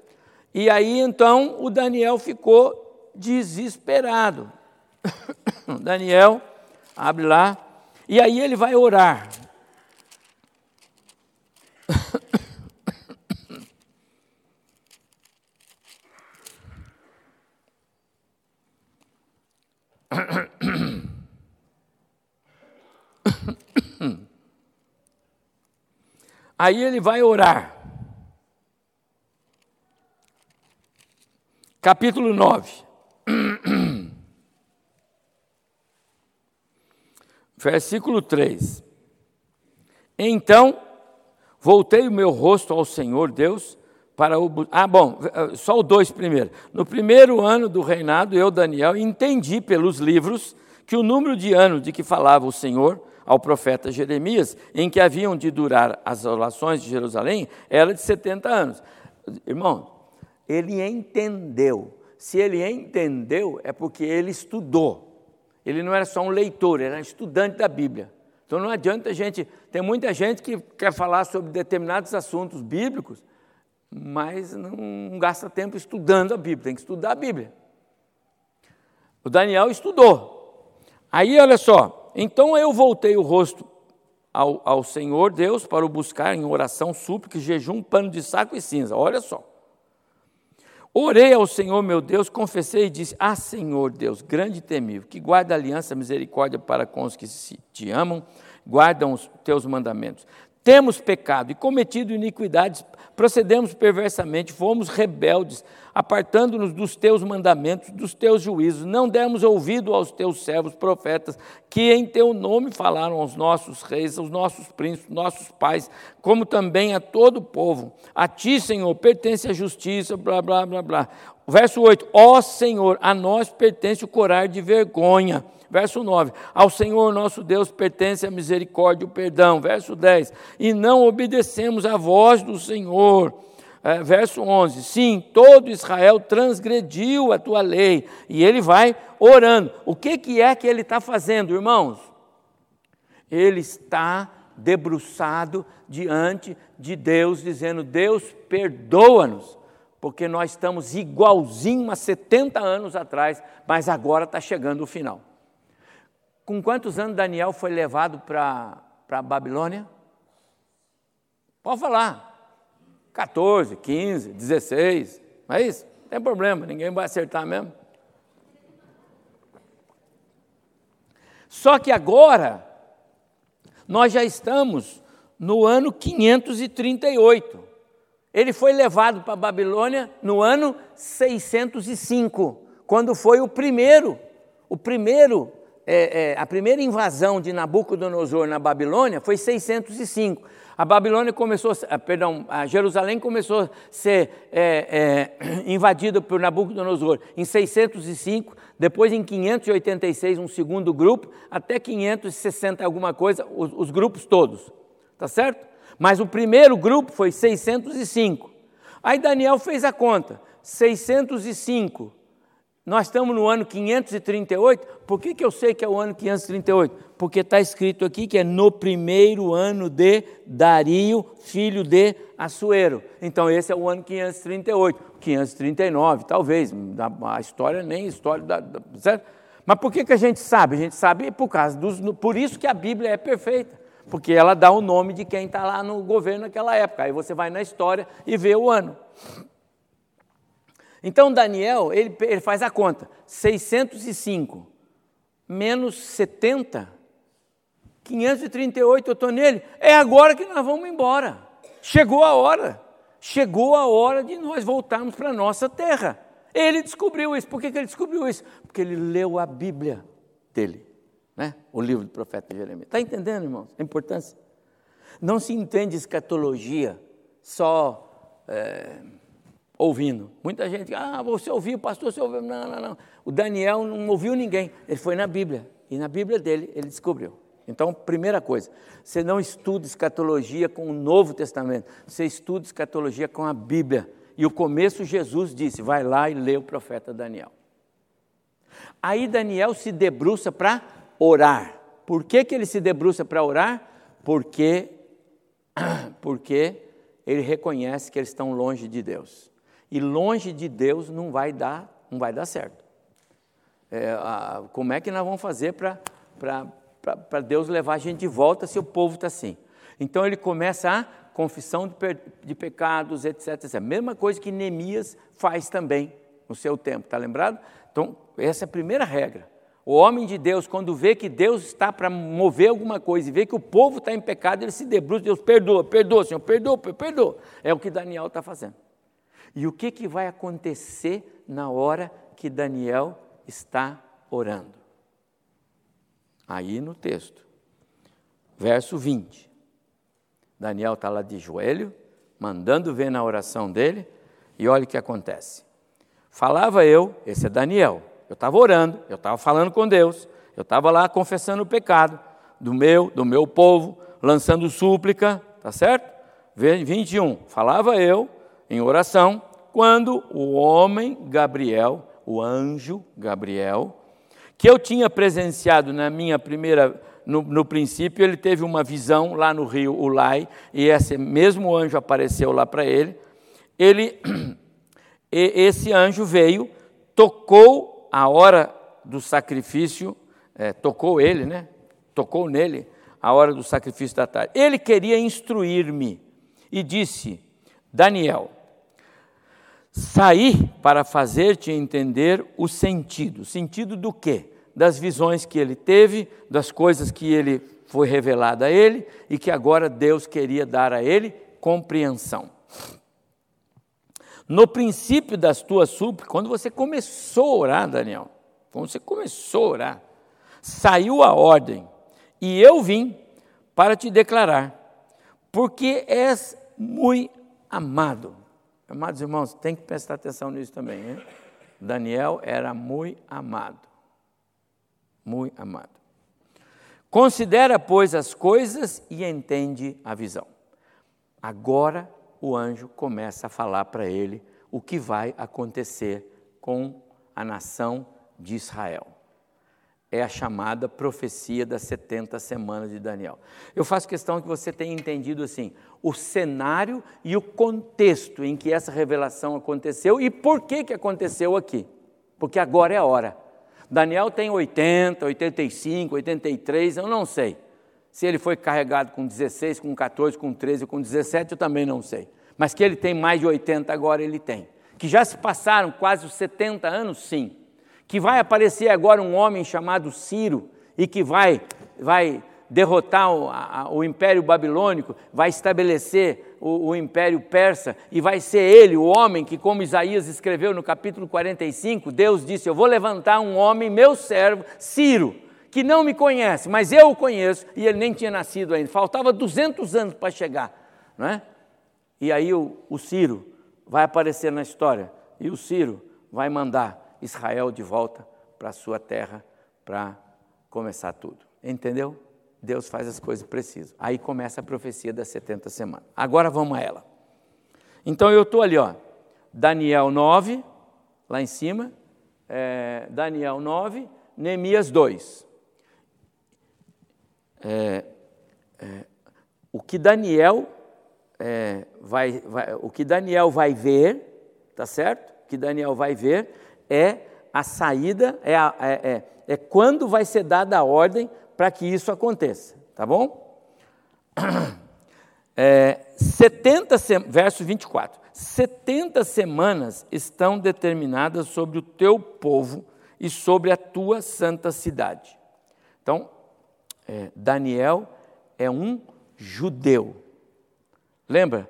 E aí então o Daniel ficou desesperado. *coughs* Daniel, abre lá, e aí ele vai orar. *coughs* Aí ele vai orar. Capítulo 9. *clears throat* Versículo 3. Então voltei o meu rosto ao Senhor Deus para o. Ah, bom, eh, só o dois primeiro. No primeiro ano do reinado, eu, Daniel, entendi pelos livros que o número de anos de que falava o Senhor ao profeta Jeremias, em que haviam de durar as orações de Jerusalém, era de 70 anos. Irmão, ele entendeu. Se ele entendeu, é porque ele estudou. Ele não era só um leitor, era estudante da Bíblia. Então não adianta a gente. Tem muita gente que quer falar sobre determinados assuntos bíblicos, mas não gasta tempo estudando a Bíblia, tem que estudar a Bíblia. O Daniel estudou. Aí, olha só, então eu voltei o rosto ao, ao Senhor Deus para o buscar em oração, súplica, jejum, pano de saco e cinza. Olha só. Orei ao Senhor meu Deus, confessei e disse: Ah, Senhor Deus, grande e temível, que guarda a aliança, misericórdia para com os que te amam, guardam os teus mandamentos. Temos pecado e cometido iniquidades procedemos perversamente, fomos rebeldes, apartando-nos dos teus mandamentos, dos teus juízos, não demos ouvido aos teus servos profetas, que em teu nome falaram aos nossos reis, aos nossos príncipes, nossos pais, como também a todo o povo. A ti, Senhor, pertence a justiça, blá, blá, blá, blá. Verso 8: Ó Senhor, a nós pertence o corar de vergonha Verso 9: Ao Senhor nosso Deus pertence a misericórdia e o perdão. Verso 10: E não obedecemos à voz do Senhor. É, verso 11: Sim, todo Israel transgrediu a tua lei. E ele vai orando. O que, que é que ele está fazendo, irmãos? Ele está debruçado diante de Deus, dizendo: Deus, perdoa-nos, porque nós estamos igualzinho a 70 anos atrás, mas agora está chegando o final. Com quantos anos Daniel foi levado para a Babilônia? Pode falar. 14, 15, 16. Não é isso? Não tem problema, ninguém vai acertar mesmo. Só que agora, nós já estamos no ano 538. Ele foi levado para a Babilônia no ano 605, quando foi o primeiro, o primeiro é, é, a primeira invasão de Nabucodonosor na Babilônia foi 605. A Babilônia começou, a, perdão, a Jerusalém começou a ser é, é *clears throat* invadida por Nabucodonosor em 605, depois em 586 um segundo grupo, até 560 alguma coisa, os, os grupos todos, tá certo? Mas o primeiro grupo foi 605. Aí Daniel fez a conta, 605 nós estamos no ano 538. Por que, que eu sei que é o ano 538? Porque está escrito aqui que é no primeiro ano de Dario, filho de Assuero. Então esse é o ano 538. 539, talvez. A história nem história da, da, certo? Mas por que, que a gente sabe? A gente sabe por causa dos. Por isso que a Bíblia é perfeita. Porque ela dá o nome de quem está lá no governo naquela época. Aí você vai na história e vê o ano. Então Daniel, ele, ele faz a conta, 605 menos 70, 538 eu estou nele, é agora que nós vamos embora. Chegou a hora. chegou a hora de nós voltarmos para a nossa terra. Ele descobriu isso. Por que, que ele descobriu isso? Porque ele leu a Bíblia dele, né? o livro do profeta Jeremias. Está entendendo, irmãos, a importância? Não se entende escatologia só é, ouvindo. Muita gente, ah, você ouviu, pastor, você ouviu. Não, não, não. O Daniel não ouviu ninguém, ele foi na Bíblia. E na Bíblia dele, ele descobriu. Então, primeira coisa, você não estuda escatologia com o Novo Testamento, você estuda escatologia com a Bíblia. E o começo Jesus disse: vai lá e lê o profeta Daniel. Aí Daniel se debruça para orar. Por que, que ele se debruça para orar? Porque, *clears throat* porque ele reconhece que eles estão longe de Deus. E longe de Deus não vai dar, não vai dar certo. É, a, como é que nós vamos fazer para Deus levar a gente de volta se o povo está assim? Então ele começa a confissão de, de pecados, etc, etc. Mesma coisa que Neemias faz também no seu tempo, está lembrado? Então, essa é a primeira regra. O homem de Deus, quando vê que Deus está para mover alguma coisa e vê que o povo está em pecado, ele se debruça, Deus perdoa, perdoa, Senhor, perdoa, perdoa. É o que Daniel está fazendo. E o que, que vai acontecer na hora que Daniel está orando? Aí no texto, verso 20. Daniel está lá de joelho, mandando ver na oração dele, e olha o que acontece. Falava eu, esse é Daniel, eu estava orando, eu estava falando com Deus, eu estava lá confessando o pecado do meu, do meu povo, lançando súplica, tá certo? 21. Falava eu em oração, quando o homem Gabriel, o anjo Gabriel, que eu tinha presenciado na minha primeira no, no, princípio, ele teve uma visão lá no rio Ulai, e esse mesmo anjo apareceu lá para ele. Ele, *clears throat* esse anjo veio, tocou a hora do sacrifício, é, tocou ele, né? Tocou nele a hora do sacrifício da tarde. Ele queria instruir-me e disse: Daniel, saí para fazer-te entender o sentido. Sentido do quê? das visões que ele teve, das coisas que ele foi revelada a ele e que agora Deus queria dar a ele compreensão. No princípio das tuas súplicas, quando você começou a orar, Daniel, quando você começou a orar, saiu a ordem e eu vim para te declarar, porque és muito amado. Amados irmãos, tem que prestar atenção nisso também. Hein? Daniel era muito amado muito amado. Considera, pois, as coisas e entende a visão. Agora o anjo começa a falar para ele o que vai acontecer com a nação de Israel. É a chamada profecia das 70 semanas de Daniel. Eu faço questão que você tenha entendido assim, o cenário e o contexto em que essa revelação aconteceu e por que, que aconteceu aqui. Porque agora é a hora. Daniel tem 80, 85, 83, eu não sei. Se ele foi carregado com 16, com 14, com 13, com 17, eu também não sei. Mas que ele tem mais de 80 agora, ele tem. Que já se passaram quase os 70 anos, sim. Que vai aparecer agora um homem chamado Ciro e que vai, vai derrotar o, a, o Império Babilônico, vai estabelecer o, o, Império Persa, e vai ser ele, o homem que, como Isaías escreveu no capítulo 45, Deus disse: Eu vou levantar um homem, meu servo, Ciro, que não me conhece, mas eu o conheço, e ele nem tinha nascido ainda, faltava 200 anos para chegar, não é? E aí o, o Ciro vai aparecer na história, e o Ciro vai mandar Israel de volta para a sua terra para começar tudo. Entendeu? Deus faz as coisas precisas. Aí começa a profecia das 70 semanas. Agora vamos a ela. Então eu estou ali, ó, Daniel 9, lá em cima, é, Daniel 9, Neemias 2. É, é, o que Daniel é, vai, vai, o que Daniel vai ver, tá certo? O que Daniel vai ver é a saída, é, a, é, é, é quando vai ser dada a ordem para que isso aconteça, tá bom? *clears throat* É, 70, verso 24: 70 semanas estão determinadas sobre o teu povo e sobre a tua santa cidade. Então, é, Daniel é um judeu. Lembra?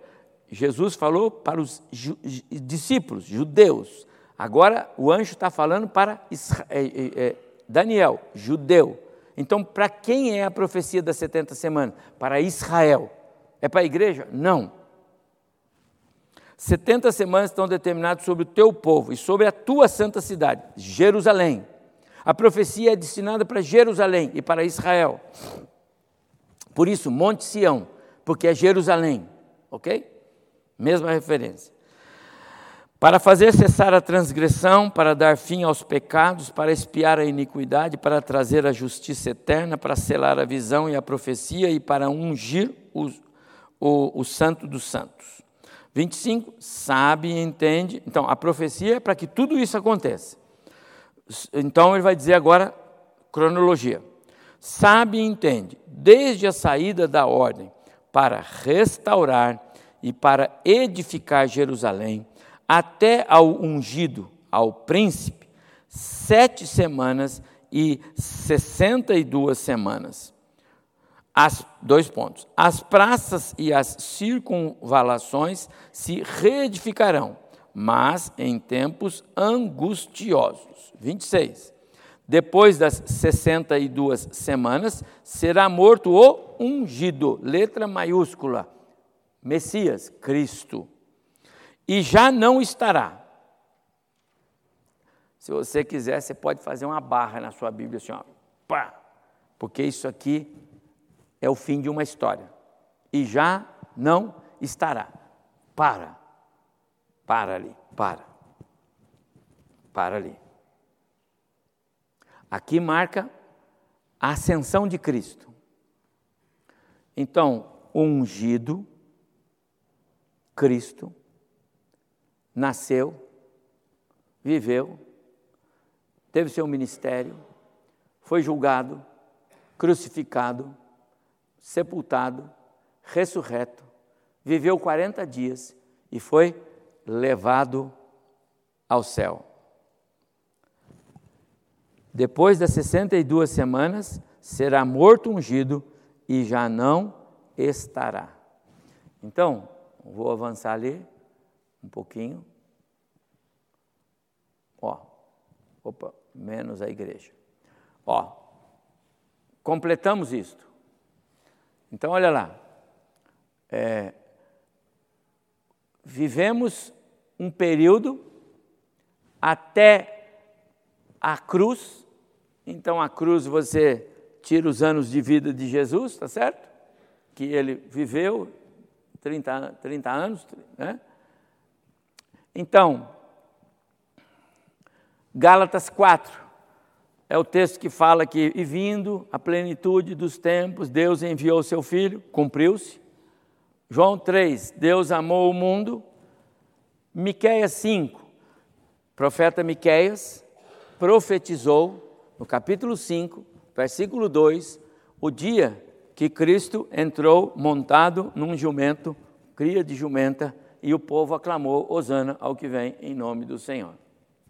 Jesus falou para os ju discípulos, judeus. Agora o anjo está falando para Isra é, é, é, Daniel, judeu. Então, para quem é a profecia das 70 semanas? Para Israel. É para a igreja? Não. 70 semanas estão determinadas sobre o teu povo e sobre a tua santa cidade, Jerusalém. A profecia é destinada para Jerusalém e para Israel. Por isso, Monte Sião, porque é Jerusalém, ok? Mesma referência. Para fazer cessar a transgressão, para dar fim aos pecados, para espiar a iniquidade, para trazer a justiça eterna, para selar a visão e a profecia e para ungir o, o, o santo dos santos. 25, sabe e entende. Então, a profecia é para que tudo isso aconteça. Então, ele vai dizer agora cronologia. Sabe e entende, desde a saída da ordem para restaurar e para edificar Jerusalém, até ao ungido, ao príncipe, sete semanas e sessenta e duas semanas. As, dois pontos. As praças e as circunvalações se reedificarão, mas em tempos angustiosos. 26. Depois das 62 semanas, será morto o ungido, letra maiúscula, Messias, Cristo e já não estará. Se você quiser, você pode fazer uma barra na sua Bíblia assim, ó, pá, porque isso aqui é o fim de uma história. E já não estará. Para. Para ali, para. Para ali. Aqui marca a ascensão de Cristo. Então, ungido, Cristo, nasceu, viveu, teve seu ministério, foi julgado, crucificado, sepultado, ressurreto, viveu 40 dias e foi levado ao céu. Depois das 62 semanas, será morto ungido e já não estará. Então, vou avançar ali um pouquinho. Ó, opa, menos a igreja. Ó, completamos isto. Então, olha lá. É, vivemos um período até a cruz. Então, a cruz você tira os anos de vida de Jesus, tá certo? Que ele viveu 30, 30 anos, né? Então, Gálatas 4 é o texto que fala que, e vindo a plenitude dos tempos, Deus enviou seu filho, cumpriu-se. João 3, Deus amou o mundo. Miqueias 5, profeta Miqueias profetizou no capítulo 5, versículo 2, o dia que Cristo entrou montado num jumento, cria de jumenta, e o povo aclamou Osana ao que vem em nome do Senhor.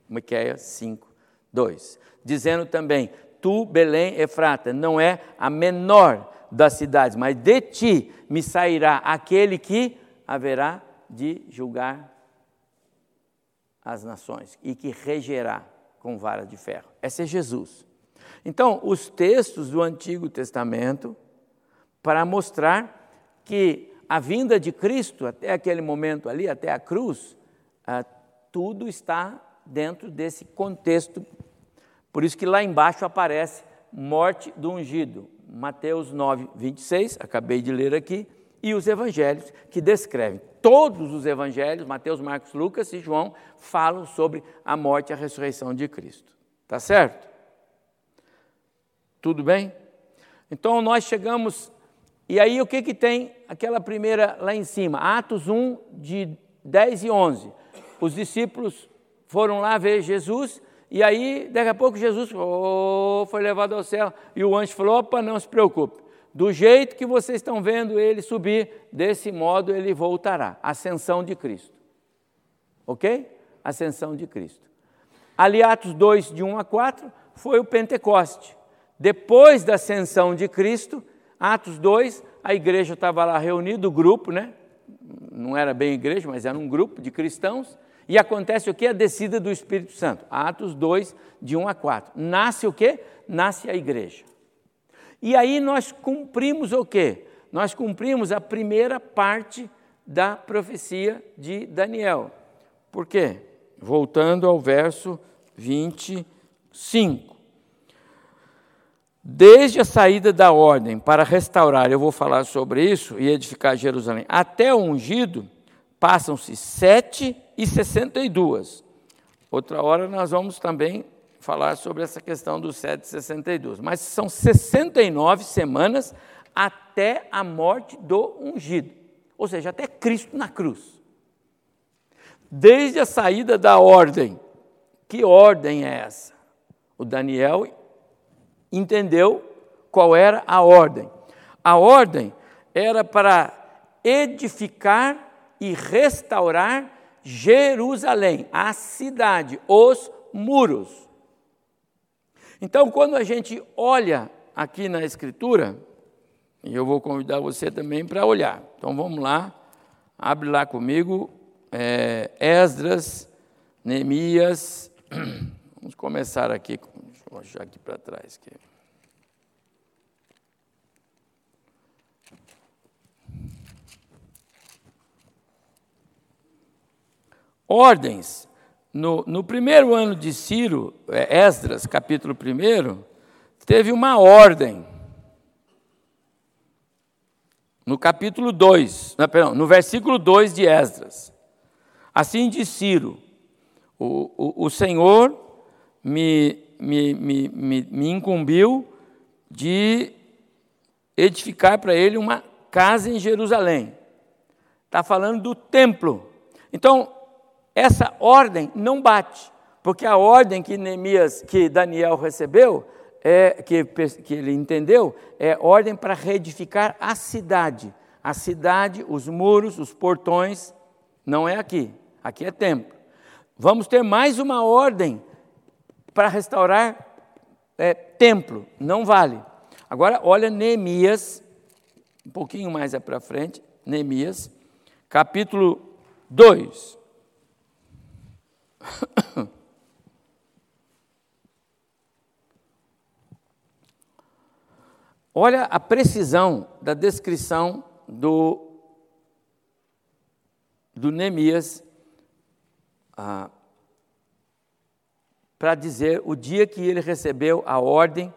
Miqueias 5, 2. Dizendo também: Tu, Belém Efrata, não é a menor das cidades, mas de ti me sairá aquele que haverá de julgar as nações e que regerá com vara de ferro. Esse é Jesus. Então, os textos do Antigo Testamento, para mostrar que a vinda de Cristo, até aquele momento ali, até a cruz, ah, tudo está dentro desse contexto. Por isso que lá embaixo aparece morte do ungido. Mateus 9, 26, acabei de ler aqui, e os evangelhos que descrevem. Todos os evangelhos, Mateus, Marcos, Lucas e João, falam sobre a morte e a ressurreição de Cristo. Tá certo? Tudo bem? Então nós chegamos e aí o que, que tem aquela primeira lá em cima? Atos 1, de 10 e 11. Os discípulos foram lá ver Jesus, e aí, daqui a pouco, Jesus oh, foi levado ao céu, e o anjo falou: opa, não se preocupe, do jeito que vocês estão vendo ele subir, desse modo ele voltará. Ascensão de Cristo. Ok? Ascensão de Cristo. Ali, Atos 2, de 1 a 4, foi o Pentecoste. Depois da ascensão de Cristo, Atos 2, a igreja estava lá reunida, o grupo, né? não era bem igreja, mas era um grupo de cristãos, e acontece o que? A descida do Espírito Santo. Atos 2, de 1 a 4. Nasce o que? Nasce a igreja. E aí nós cumprimos o quê? Nós cumprimos a primeira parte da profecia de Daniel. Por quê? Voltando ao verso 25. Desde a saída da ordem para restaurar, eu vou falar sobre isso, e edificar Jerusalém, até o ungido, passam-se sete e sessenta e duas. Outra hora nós vamos também falar sobre essa questão dos sete e sessenta e duas. Mas são 69 semanas até a morte do ungido, ou seja, até Cristo na cruz. Desde a saída da ordem, que ordem é essa? O Daniel entendeu qual era a ordem. A ordem era para edificar e restaurar Jerusalém, a cidade, os muros. Então, quando a gente olha aqui na Escritura, e eu vou convidar você também para olhar. Então vamos lá, abre lá comigo, é, Esdras, Neemias. *clears throat* Vamos começar aqui, deixa eu achar aqui para trás. Aqui. Ordens. No, no primeiro ano de Ciro, é, Esdras, capítulo 1, teve uma ordem no capítulo 2, não, perdão, no versículo 2 de Esdras. Assim diz Ciro: o, o, o Senhor me, me, me, me, me incumbiu de edificar para ele uma casa em Jerusalém. Está falando do templo. Então, essa ordem não bate, porque a ordem que Neemias, que Daniel recebeu, é, que, que ele entendeu, é ordem para reedificar a cidade. A cidade, os muros, os portões, não é aqui, aqui é templo. Vamos ter mais uma ordem para restaurar é, templo, não vale. Agora, olha Neemias, um pouquinho mais para frente, Neemias, capítulo 2. *coughs* Olha a precisão da descrição do, do Neemias ah, para dizer o dia que ele recebeu a ordem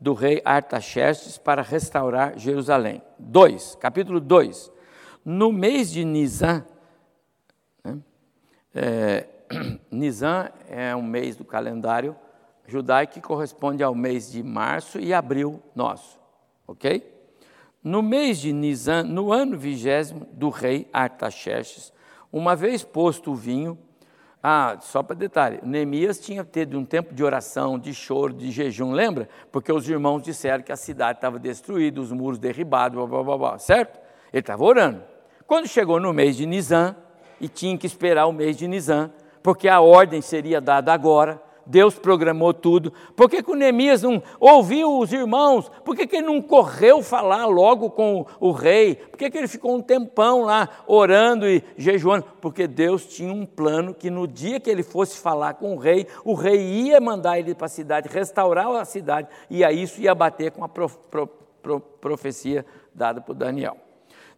do rei Artaxerxes para restaurar Jerusalém. 2, capítulo 2. No mês de Nisan, né, é, *clears throat* Nisan é um mês do calendário judaico que corresponde ao mês de março e abril nosso ok? No mês de Nisan, no ano vigésimo do rei Artaxerxes, uma vez posto o vinho, ah, só para detalhe, Neemias tinha tido um tempo de oração, de choro, de jejum, lembra? Porque os irmãos disseram que a cidade estava destruída, os muros derribados, blá, blá, blá, blá, certo? Ele estava orando. Quando chegou no mês de Nisan, e tinha que esperar o mês de Nisan, porque a ordem seria dada agora, Deus programou tudo. Por que, que o Neemias não ouviu os irmãos? Por que, que ele não correu falar logo com o rei? Por que, que ele ficou um tempão lá orando e jejuando? Porque Deus tinha um plano que no dia que ele fosse falar com o rei, o rei ia mandar ele para a cidade, restaurar a cidade, e aí isso ia bater com a prof, pro, pro, profecia dada por Daniel.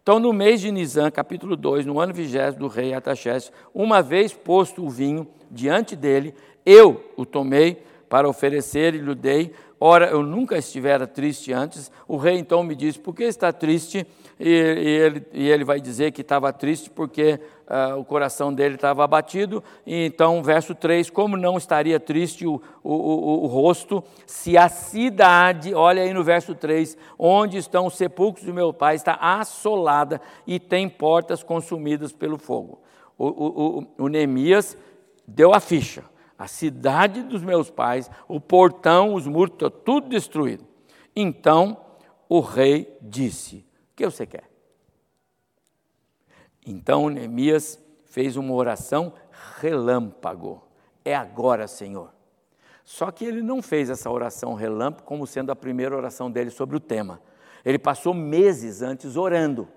Então, no mês de Nisan, capítulo 2, no ano vigésimo do rei Ataxés, uma vez posto o vinho diante dele, eu o tomei para oferecer e lhe dei. Ora, eu nunca estivera triste antes. O rei então me disse: Por que está triste? E, e, ele, e ele, vai dizer que estava triste porque uh, o coração dele estava abatido. E então, verso 3: Como não estaria triste o, o, o, o rosto, se a cidade, olha aí no verso 3, onde estão os sepulcros do meu pai, está assolada e tem portas consumidas pelo fogo. O, o, o Neemias deu a ficha a cidade dos meus pais, o portão, os muros, tudo destruído. Então o rei disse: O que você quer? Então Neemias fez uma oração relâmpago. É agora, Senhor. Só que ele não fez essa oração relâmpago como sendo a primeira oração dele sobre o tema. Ele passou meses antes orando.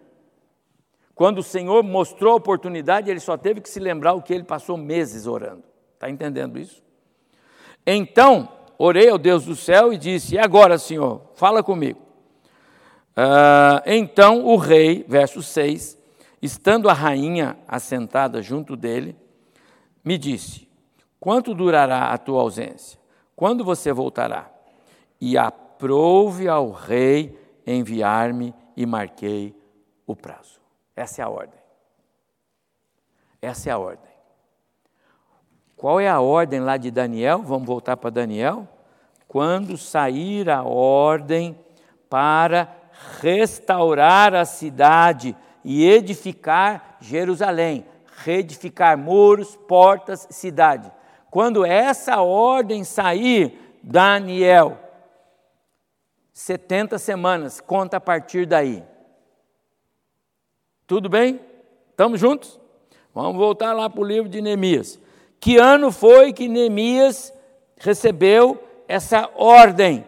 Quando o Senhor mostrou a oportunidade, ele só teve que se lembrar o que ele passou meses orando. Está entendendo isso? Então, orei ao Deus do céu e disse: E agora, Senhor, fala comigo. Uh, então o rei, verso 6, estando a rainha assentada junto dele, me disse: Quanto durará a tua ausência? Quando você voltará? E aprouve ao rei enviar-me e marquei o prazo. Essa é a ordem. Essa é a ordem. Qual é a ordem lá de Daniel? Vamos voltar para Daniel. Quando sair a ordem para restaurar a cidade e edificar Jerusalém, reedificar muros, portas, cidade. Quando essa ordem sair, Daniel, 70 semanas, conta a partir daí. Tudo bem? Estamos juntos? Vamos voltar lá para o livro de Neemias. Que ano foi que Neemias recebeu essa ordem?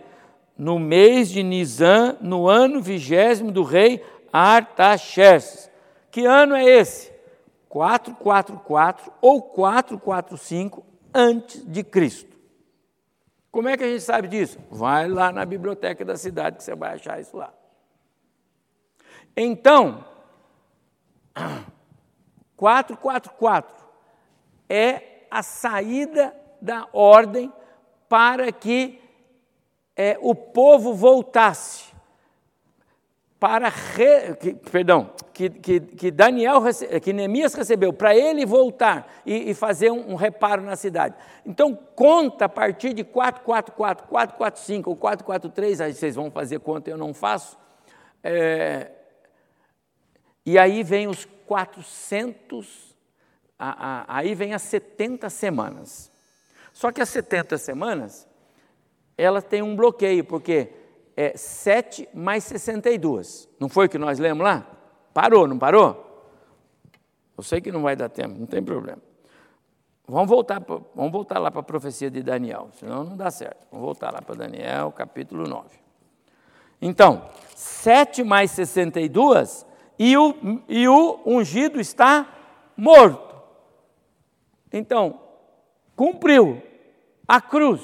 No mês de Nisan, no ano vigésimo do rei Artaxerxes. Que ano é esse? 444 ou 445 antes de Cristo. Como é que a gente sabe disso? Vai lá na biblioteca da cidade que você vai achar isso lá. Então, *clears throat* 444 é a saída da ordem para que é, o povo voltasse para re, que, perdão que, que, que, Daniel que Neemias recebeu para ele voltar e, e fazer um, um, reparo na cidade. Então conta a partir de 444, 445 ou 443, aí vocês vão fazer conta, eu não faço. É, e aí vem os 400, a, a, aí vem as 70 semanas. Só que as 70 semanas, ela tem um bloqueio, porque é 7 mais 62. Não foi o que nós lemos lá? Parou, não parou? Eu sei que não vai dar tempo, não tem problema. Vamos voltar, vamos voltar lá para a profecia de Daniel, senão não dá certo. Vamos voltar lá para Daniel, capítulo 9. Então, 7 mais 62 e o, e o ungido está morto. Então, cumpriu a cruz.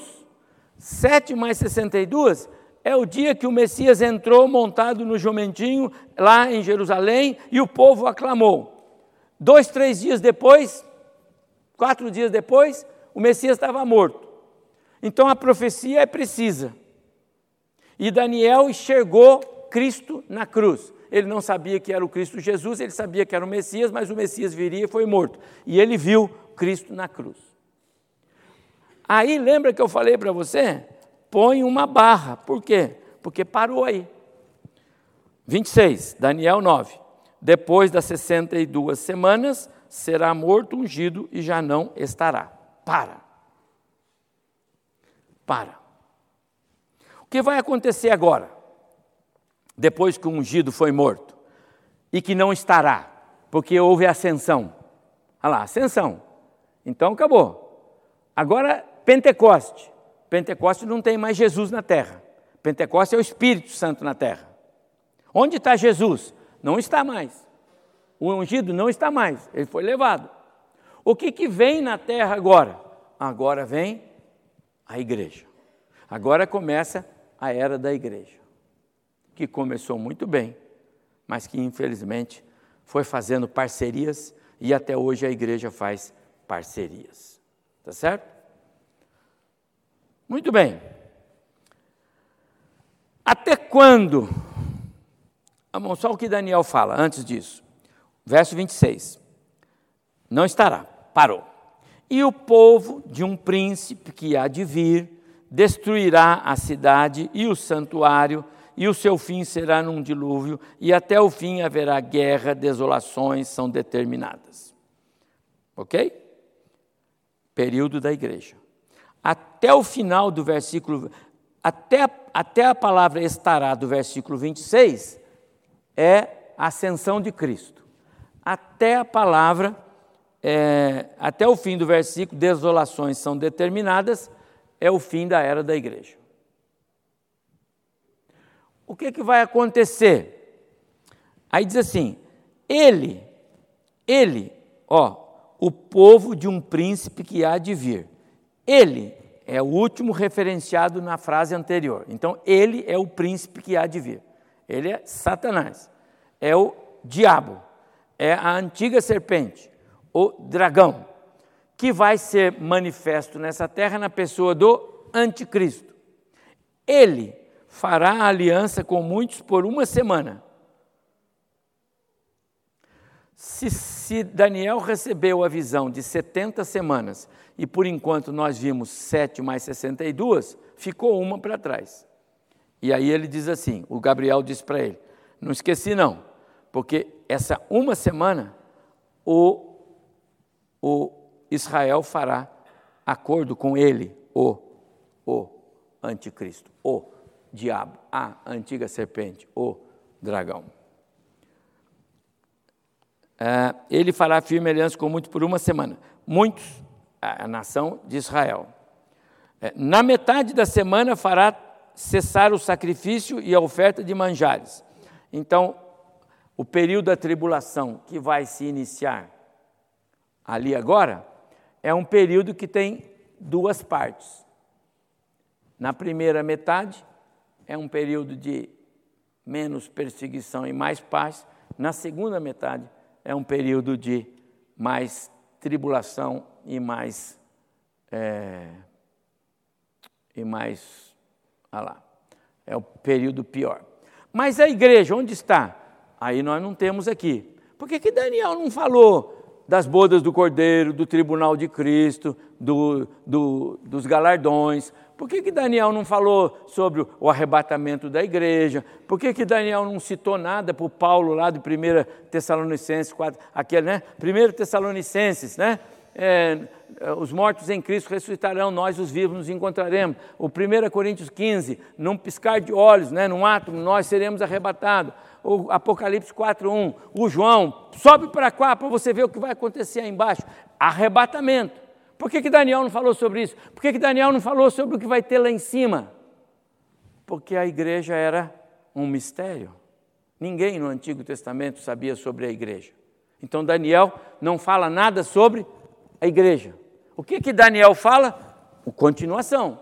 7 mais 62 é o dia que o Messias entrou montado no jumentinho lá em Jerusalém e o povo aclamou. Dois, três dias depois, quatro dias depois, o Messias estava morto. Então a profecia é precisa. E Daniel enxergou Cristo na cruz. Ele não sabia que era o Cristo Jesus, ele sabia que era o Messias, mas o Messias viria e foi morto. E ele viu Cristo na cruz. Aí lembra que eu falei para você? Põe uma barra. Por quê? Porque parou aí. 26, Daniel 9. Depois das 62 semanas, será morto, ungido e já não estará. Para. Para. O que vai acontecer agora? depois que o ungido foi morto, e que não estará, porque houve ascensão. Olha lá, ascensão. Então acabou. Agora, Pentecoste. Pentecoste não tem mais Jesus na terra. Pentecoste é o Espírito Santo na terra. Onde está Jesus? Não está mais. O ungido não está mais, ele foi levado. O que, que vem na terra agora? Agora vem a igreja. Agora começa a era da igreja que começou muito bem, mas que infelizmente foi fazendo parcerias e até hoje a igreja faz parcerias. Tá certo? Muito bem. Até quando? Vamos só o que Daniel fala antes disso. Verso 26. Não estará, parou. E o povo de um príncipe que há de vir destruirá a cidade e o santuário e o seu fim será num dilúvio, e até o fim haverá guerra, desolações são determinadas. Ok? Período da igreja. Até o final do versículo, até, até a palavra estará do versículo 26, é a ascensão de Cristo. Até a palavra, é, até o fim do versículo, desolações são determinadas, é o fim da era da igreja o que, que vai acontecer? Aí diz assim: ele, ele, ó, o povo de um príncipe que há de vir. Ele é o último referenciado na frase anterior. Então, ele é o príncipe que há de vir. Ele é Satanás, é o diabo, é a antiga serpente, o dragão, que vai ser manifesto nessa terra na pessoa do anticristo. Ele fará aliança com muitos por uma semana se, se, Daniel recebeu a visão de 70 semanas e por enquanto nós vimos 7 mais 62, ficou uma para trás. E aí ele diz assim: o Gabriel diz para ele: não esqueci não, porque essa uma semana o, o Israel fará acordo com ele, o, o anticristo, o diabo, a antiga serpente, o dragão. É, ele fará firme aliança com muitos por uma semana. Muitos, a nação de Israel. É, na metade da semana fará cessar o sacrifício e a oferta de manjares. Então, o período da tribulação que vai se iniciar ali agora é um período que tem duas partes. Na primeira metade é um período de menos perseguição e mais paz. Na segunda metade é um período de mais tribulação e mais. É, e mais. Olha lá. É o período pior. Mas a igreja, onde está? Aí nós não temos aqui. Por que, que Daniel não falou das bodas do Cordeiro, do tribunal de Cristo, do, do, dos galardões? Por que, que Daniel não falou sobre o arrebatamento da igreja? Por que, que Daniel não citou nada para o Paulo lá de 1 Tessalonicenses 4, aquele, né? 1 Tessalonicenses, né? É, os mortos em Cristo ressuscitarão, nós os vivos nos encontraremos. O 1 Coríntios 15, num piscar de olhos, né, num átomo, nós seremos arrebatados. O Apocalipse 4.1, o João, sobe para cá para você ver o que vai acontecer aí embaixo. Arrebatamento. Por que, que Daniel não falou sobre isso? Por que, que Daniel não falou sobre o que vai ter lá em cima? Porque a igreja era um mistério. Ninguém no Antigo Testamento sabia sobre a igreja. Então Daniel não fala nada sobre a igreja. O que que Daniel fala? O continuação.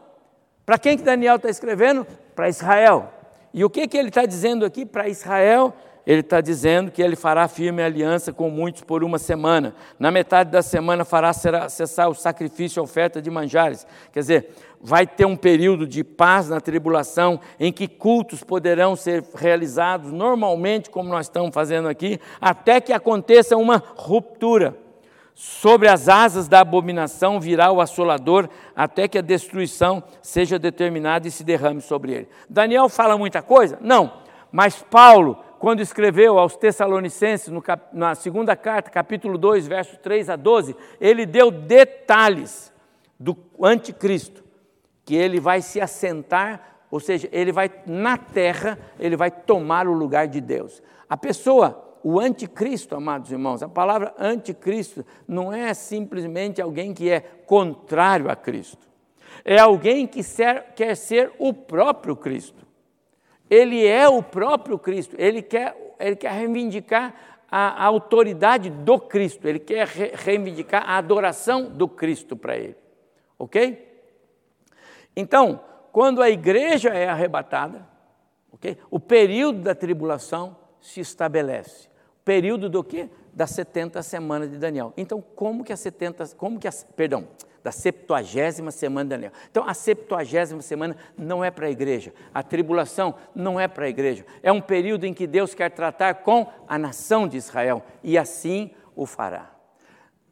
Para quem que Daniel está escrevendo? Para Israel. E o que que ele está dizendo aqui para Israel? ele está dizendo que ele fará firme aliança com muitos por uma semana. Na metade da semana fará cessar o sacrifício e oferta de manjares. Quer dizer, vai ter um período de paz na tribulação em que cultos poderão ser realizados normalmente, como nós estamos fazendo aqui, até que aconteça uma ruptura. Sobre as asas da abominação virá o assolador, até que a destruição seja determinada e se derrame sobre ele. Daniel fala muita coisa? Não, mas Paulo quando escreveu aos Tessalonicenses, cap, na segunda carta, capítulo 2, versos 3 a 12, ele deu detalhes do anticristo, que ele vai se assentar, ou seja, ele vai na terra, ele vai tomar o lugar de Deus. A pessoa, o anticristo, amados irmãos, a palavra anticristo não é simplesmente alguém que é contrário a Cristo. É alguém que ser, quer ser o próprio Cristo. Ele é o próprio Cristo, ele quer, ele quer reivindicar a, a autoridade do Cristo, ele quer re, reivindicar a adoração do Cristo para ele. Ok? Então, quando a igreja é arrebatada, ok? O período da tribulação se estabelece. Período do quê? Das 70 semanas de Daniel. Então, como que a 70, como que a, perdão, da septuagésima semana de Daniel. Então, a septuagésima semana não é para a igreja, a tribulação não é para a igreja, é um período em que Deus quer tratar com a nação de Israel e assim o fará.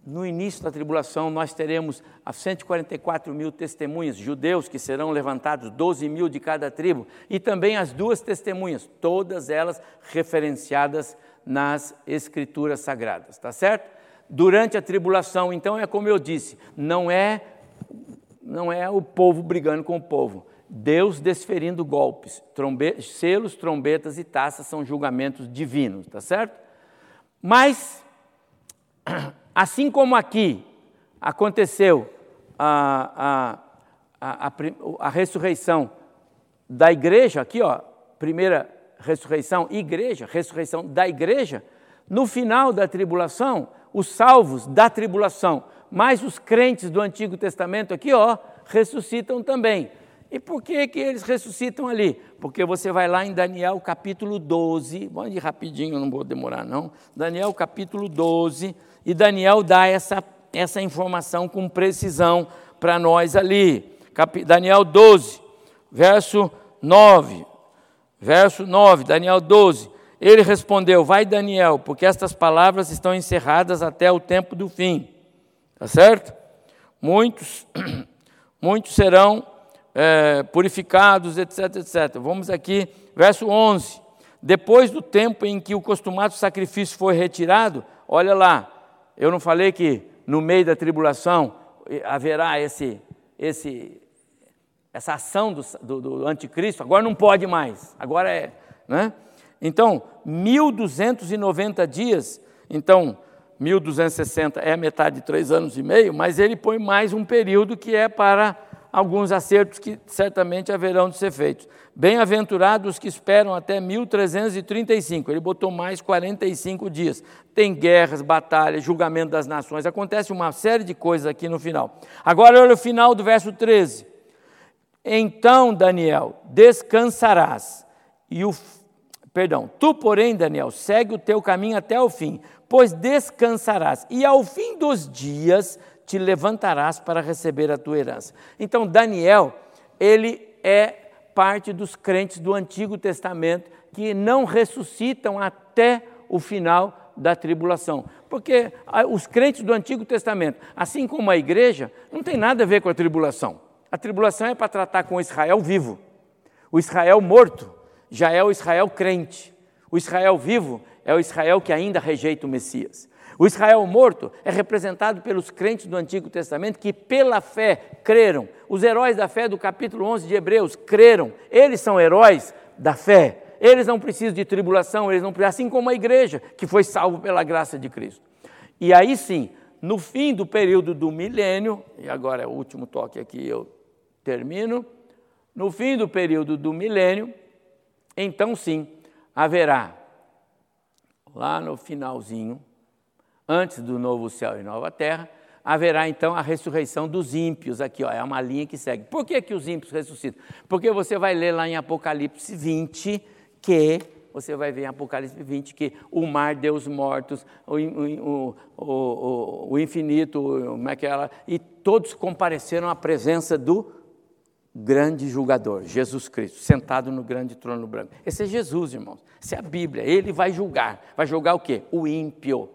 No início da tribulação, nós teremos as 144 mil testemunhas judeus que serão levantados, 12 mil de cada tribo, e também as duas testemunhas, todas elas referenciadas nas Escrituras Sagradas, tá certo? durante a tribulação. Então é como eu disse, não é não é o povo brigando com o povo. Deus desferindo golpes, trombe selos, trombetas e taças são julgamentos divinos, tá certo? Mas *clears throat* assim como aqui aconteceu a, a, a, a, ressurreição da igreja, aqui ó, primeira ressurreição, igreja, ressurreição da igreja, no final da tribulação, os salvos da tribulação, mais os crentes do Antigo Testamento aqui, ó, ressuscitam também. E por que, que eles ressuscitam ali? Porque você vai lá em Daniel capítulo 12, vamos ir rapidinho, não vou demorar não. Daniel capítulo 12, e Daniel dá essa, essa informação com precisão para nós ali. Cap, Daniel 12, verso 9. Verso 9, Daniel 12. Ele respondeu: Vai, Daniel, porque estas palavras estão encerradas até o tempo do fim. Tá certo? Muitos, *clears throat* muitos serão é, purificados, etc, etc. Vamos aqui, verso 11. Depois do tempo em que o costumado sacrifício foi retirado, olha lá, eu não falei que no meio da tribulação haverá esse, esse, essa ação do, do, do anticristo, agora não pode mais, agora é. Né? Então, 1290 dias, então 1260 é metade de três anos e meio, mas ele põe mais um período que é para alguns acertos que certamente haverão de ser feitos. Bem-aventurados que esperam até 1335. Ele botou mais 45 dias. Tem guerras, batalhas, julgamento das nações. Acontece uma série de coisas aqui no final. Agora olha o final do verso 13. Então, Daniel, descansarás. E o perdão, tu, porém, Daniel, segue o teu caminho até o fim, pois descansarás. E ao fim dos dias te levantarás para receber a tua herança. Então, Daniel, ele é parte dos crentes do Antigo Testamento que não ressuscitam até o final da tribulação. Porque os crentes do Antigo Testamento, assim como a igreja, não tem nada a ver com a tribulação. A tribulação é para tratar com o Israel vivo. O Israel morto já é o Israel crente. O Israel vivo é o Israel que ainda rejeita o Messias. O Israel morto é representado pelos crentes do Antigo Testamento que, pela fé, creram. Os heróis da fé do capítulo 11 de Hebreus creram. Eles são heróis da fé. Eles não precisam de tribulação, eles não precisam, assim como a igreja, que foi salvo pela graça de Cristo. E aí sim, no fim do período do milênio, e agora é o último toque aqui, eu termino. No fim do período do milênio, então sim, haverá, lá no finalzinho, antes do novo céu e nova terra, haverá então a ressurreição dos ímpios. Aqui, ó, é uma linha que segue. Por que, que os ímpios ressuscitam? Porque você vai ler lá em Apocalipse 20 que você vai ver em Apocalipse 20 que o mar deu os mortos, o, o, o, o infinito, como é que ela, e todos compareceram à presença do grande julgador, Jesus Cristo, sentado no grande trono branco. Esse é Jesus, irmãos. Essa é a Bíblia. Ele vai julgar. Vai julgar o quê? O ímpio.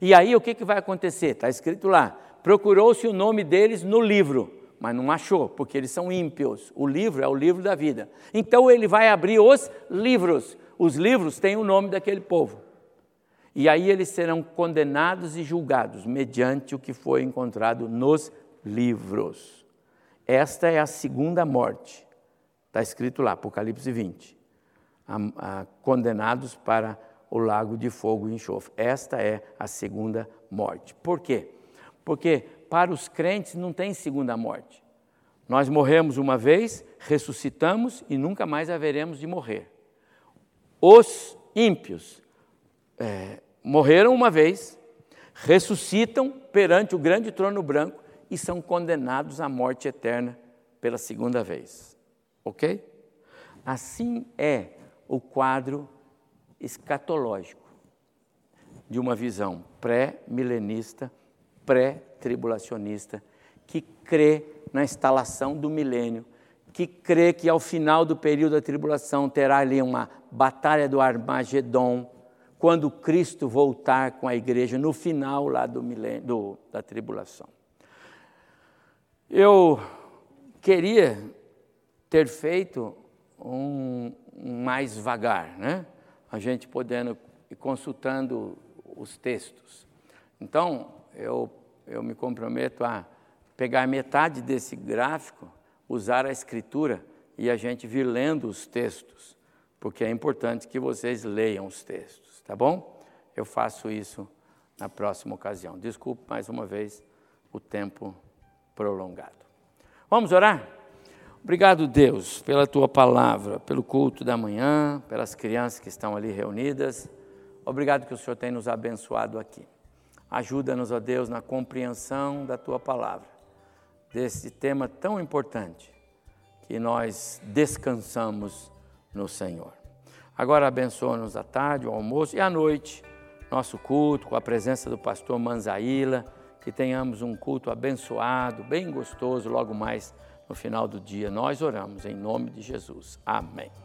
E aí o que, que vai acontecer? Está escrito lá: procurou-se o nome deles no livro, mas não achou, porque eles são ímpios. O livro é o livro da vida. Então ele vai abrir os livros. Os livros têm o nome daquele povo. E aí eles serão condenados e julgados mediante o que foi encontrado nos livros. Esta é a segunda morte. Está escrito lá, Apocalipse 20. A, a, condenados para o lago de fogo e enxofre. Esta é a segunda morte. Por quê? Porque para os crentes não tem segunda morte. Nós morremos uma vez, ressuscitamos e nunca mais haveremos de morrer. Os ímpios é, morreram uma vez, ressuscitam perante o grande trono branco e são condenados à morte eterna pela segunda vez. Ok? Assim é o quadro escatológico de uma visão pré-milenista, pré-tribulacionista, que crê na instalação do milênio, que crê que ao final do período da tribulação terá ali uma batalha do Armagedon, quando Cristo voltar com a igreja no final lá do milênio, do, da tribulação. Eu queria ter feito um, um mais vagar, né? a gente podendo ir consultando os textos. Então, eu, eu me comprometo a pegar metade desse gráfico, usar a escritura e a gente vir lendo os textos, porque é importante que vocês leiam os textos, tá bom? Eu faço isso na próxima ocasião. Desculpe mais uma vez o tempo prolongado. Vamos orar? Obrigado, Deus, pela tua palavra, pelo culto da manhã, pelas crianças que estão ali reunidas. Obrigado que o Senhor tem nos abençoado aqui. Ajuda-nos, ó Deus, na compreensão da tua palavra, desse tema tão importante que nós descansamos no Senhor. Agora abençoa-nos à tarde, o almoço e à noite, nosso culto com a presença do pastor Manzaíla, que tenhamos um culto abençoado, bem gostoso, logo mais no final do dia. Nós oramos em nome de Jesus. Amém.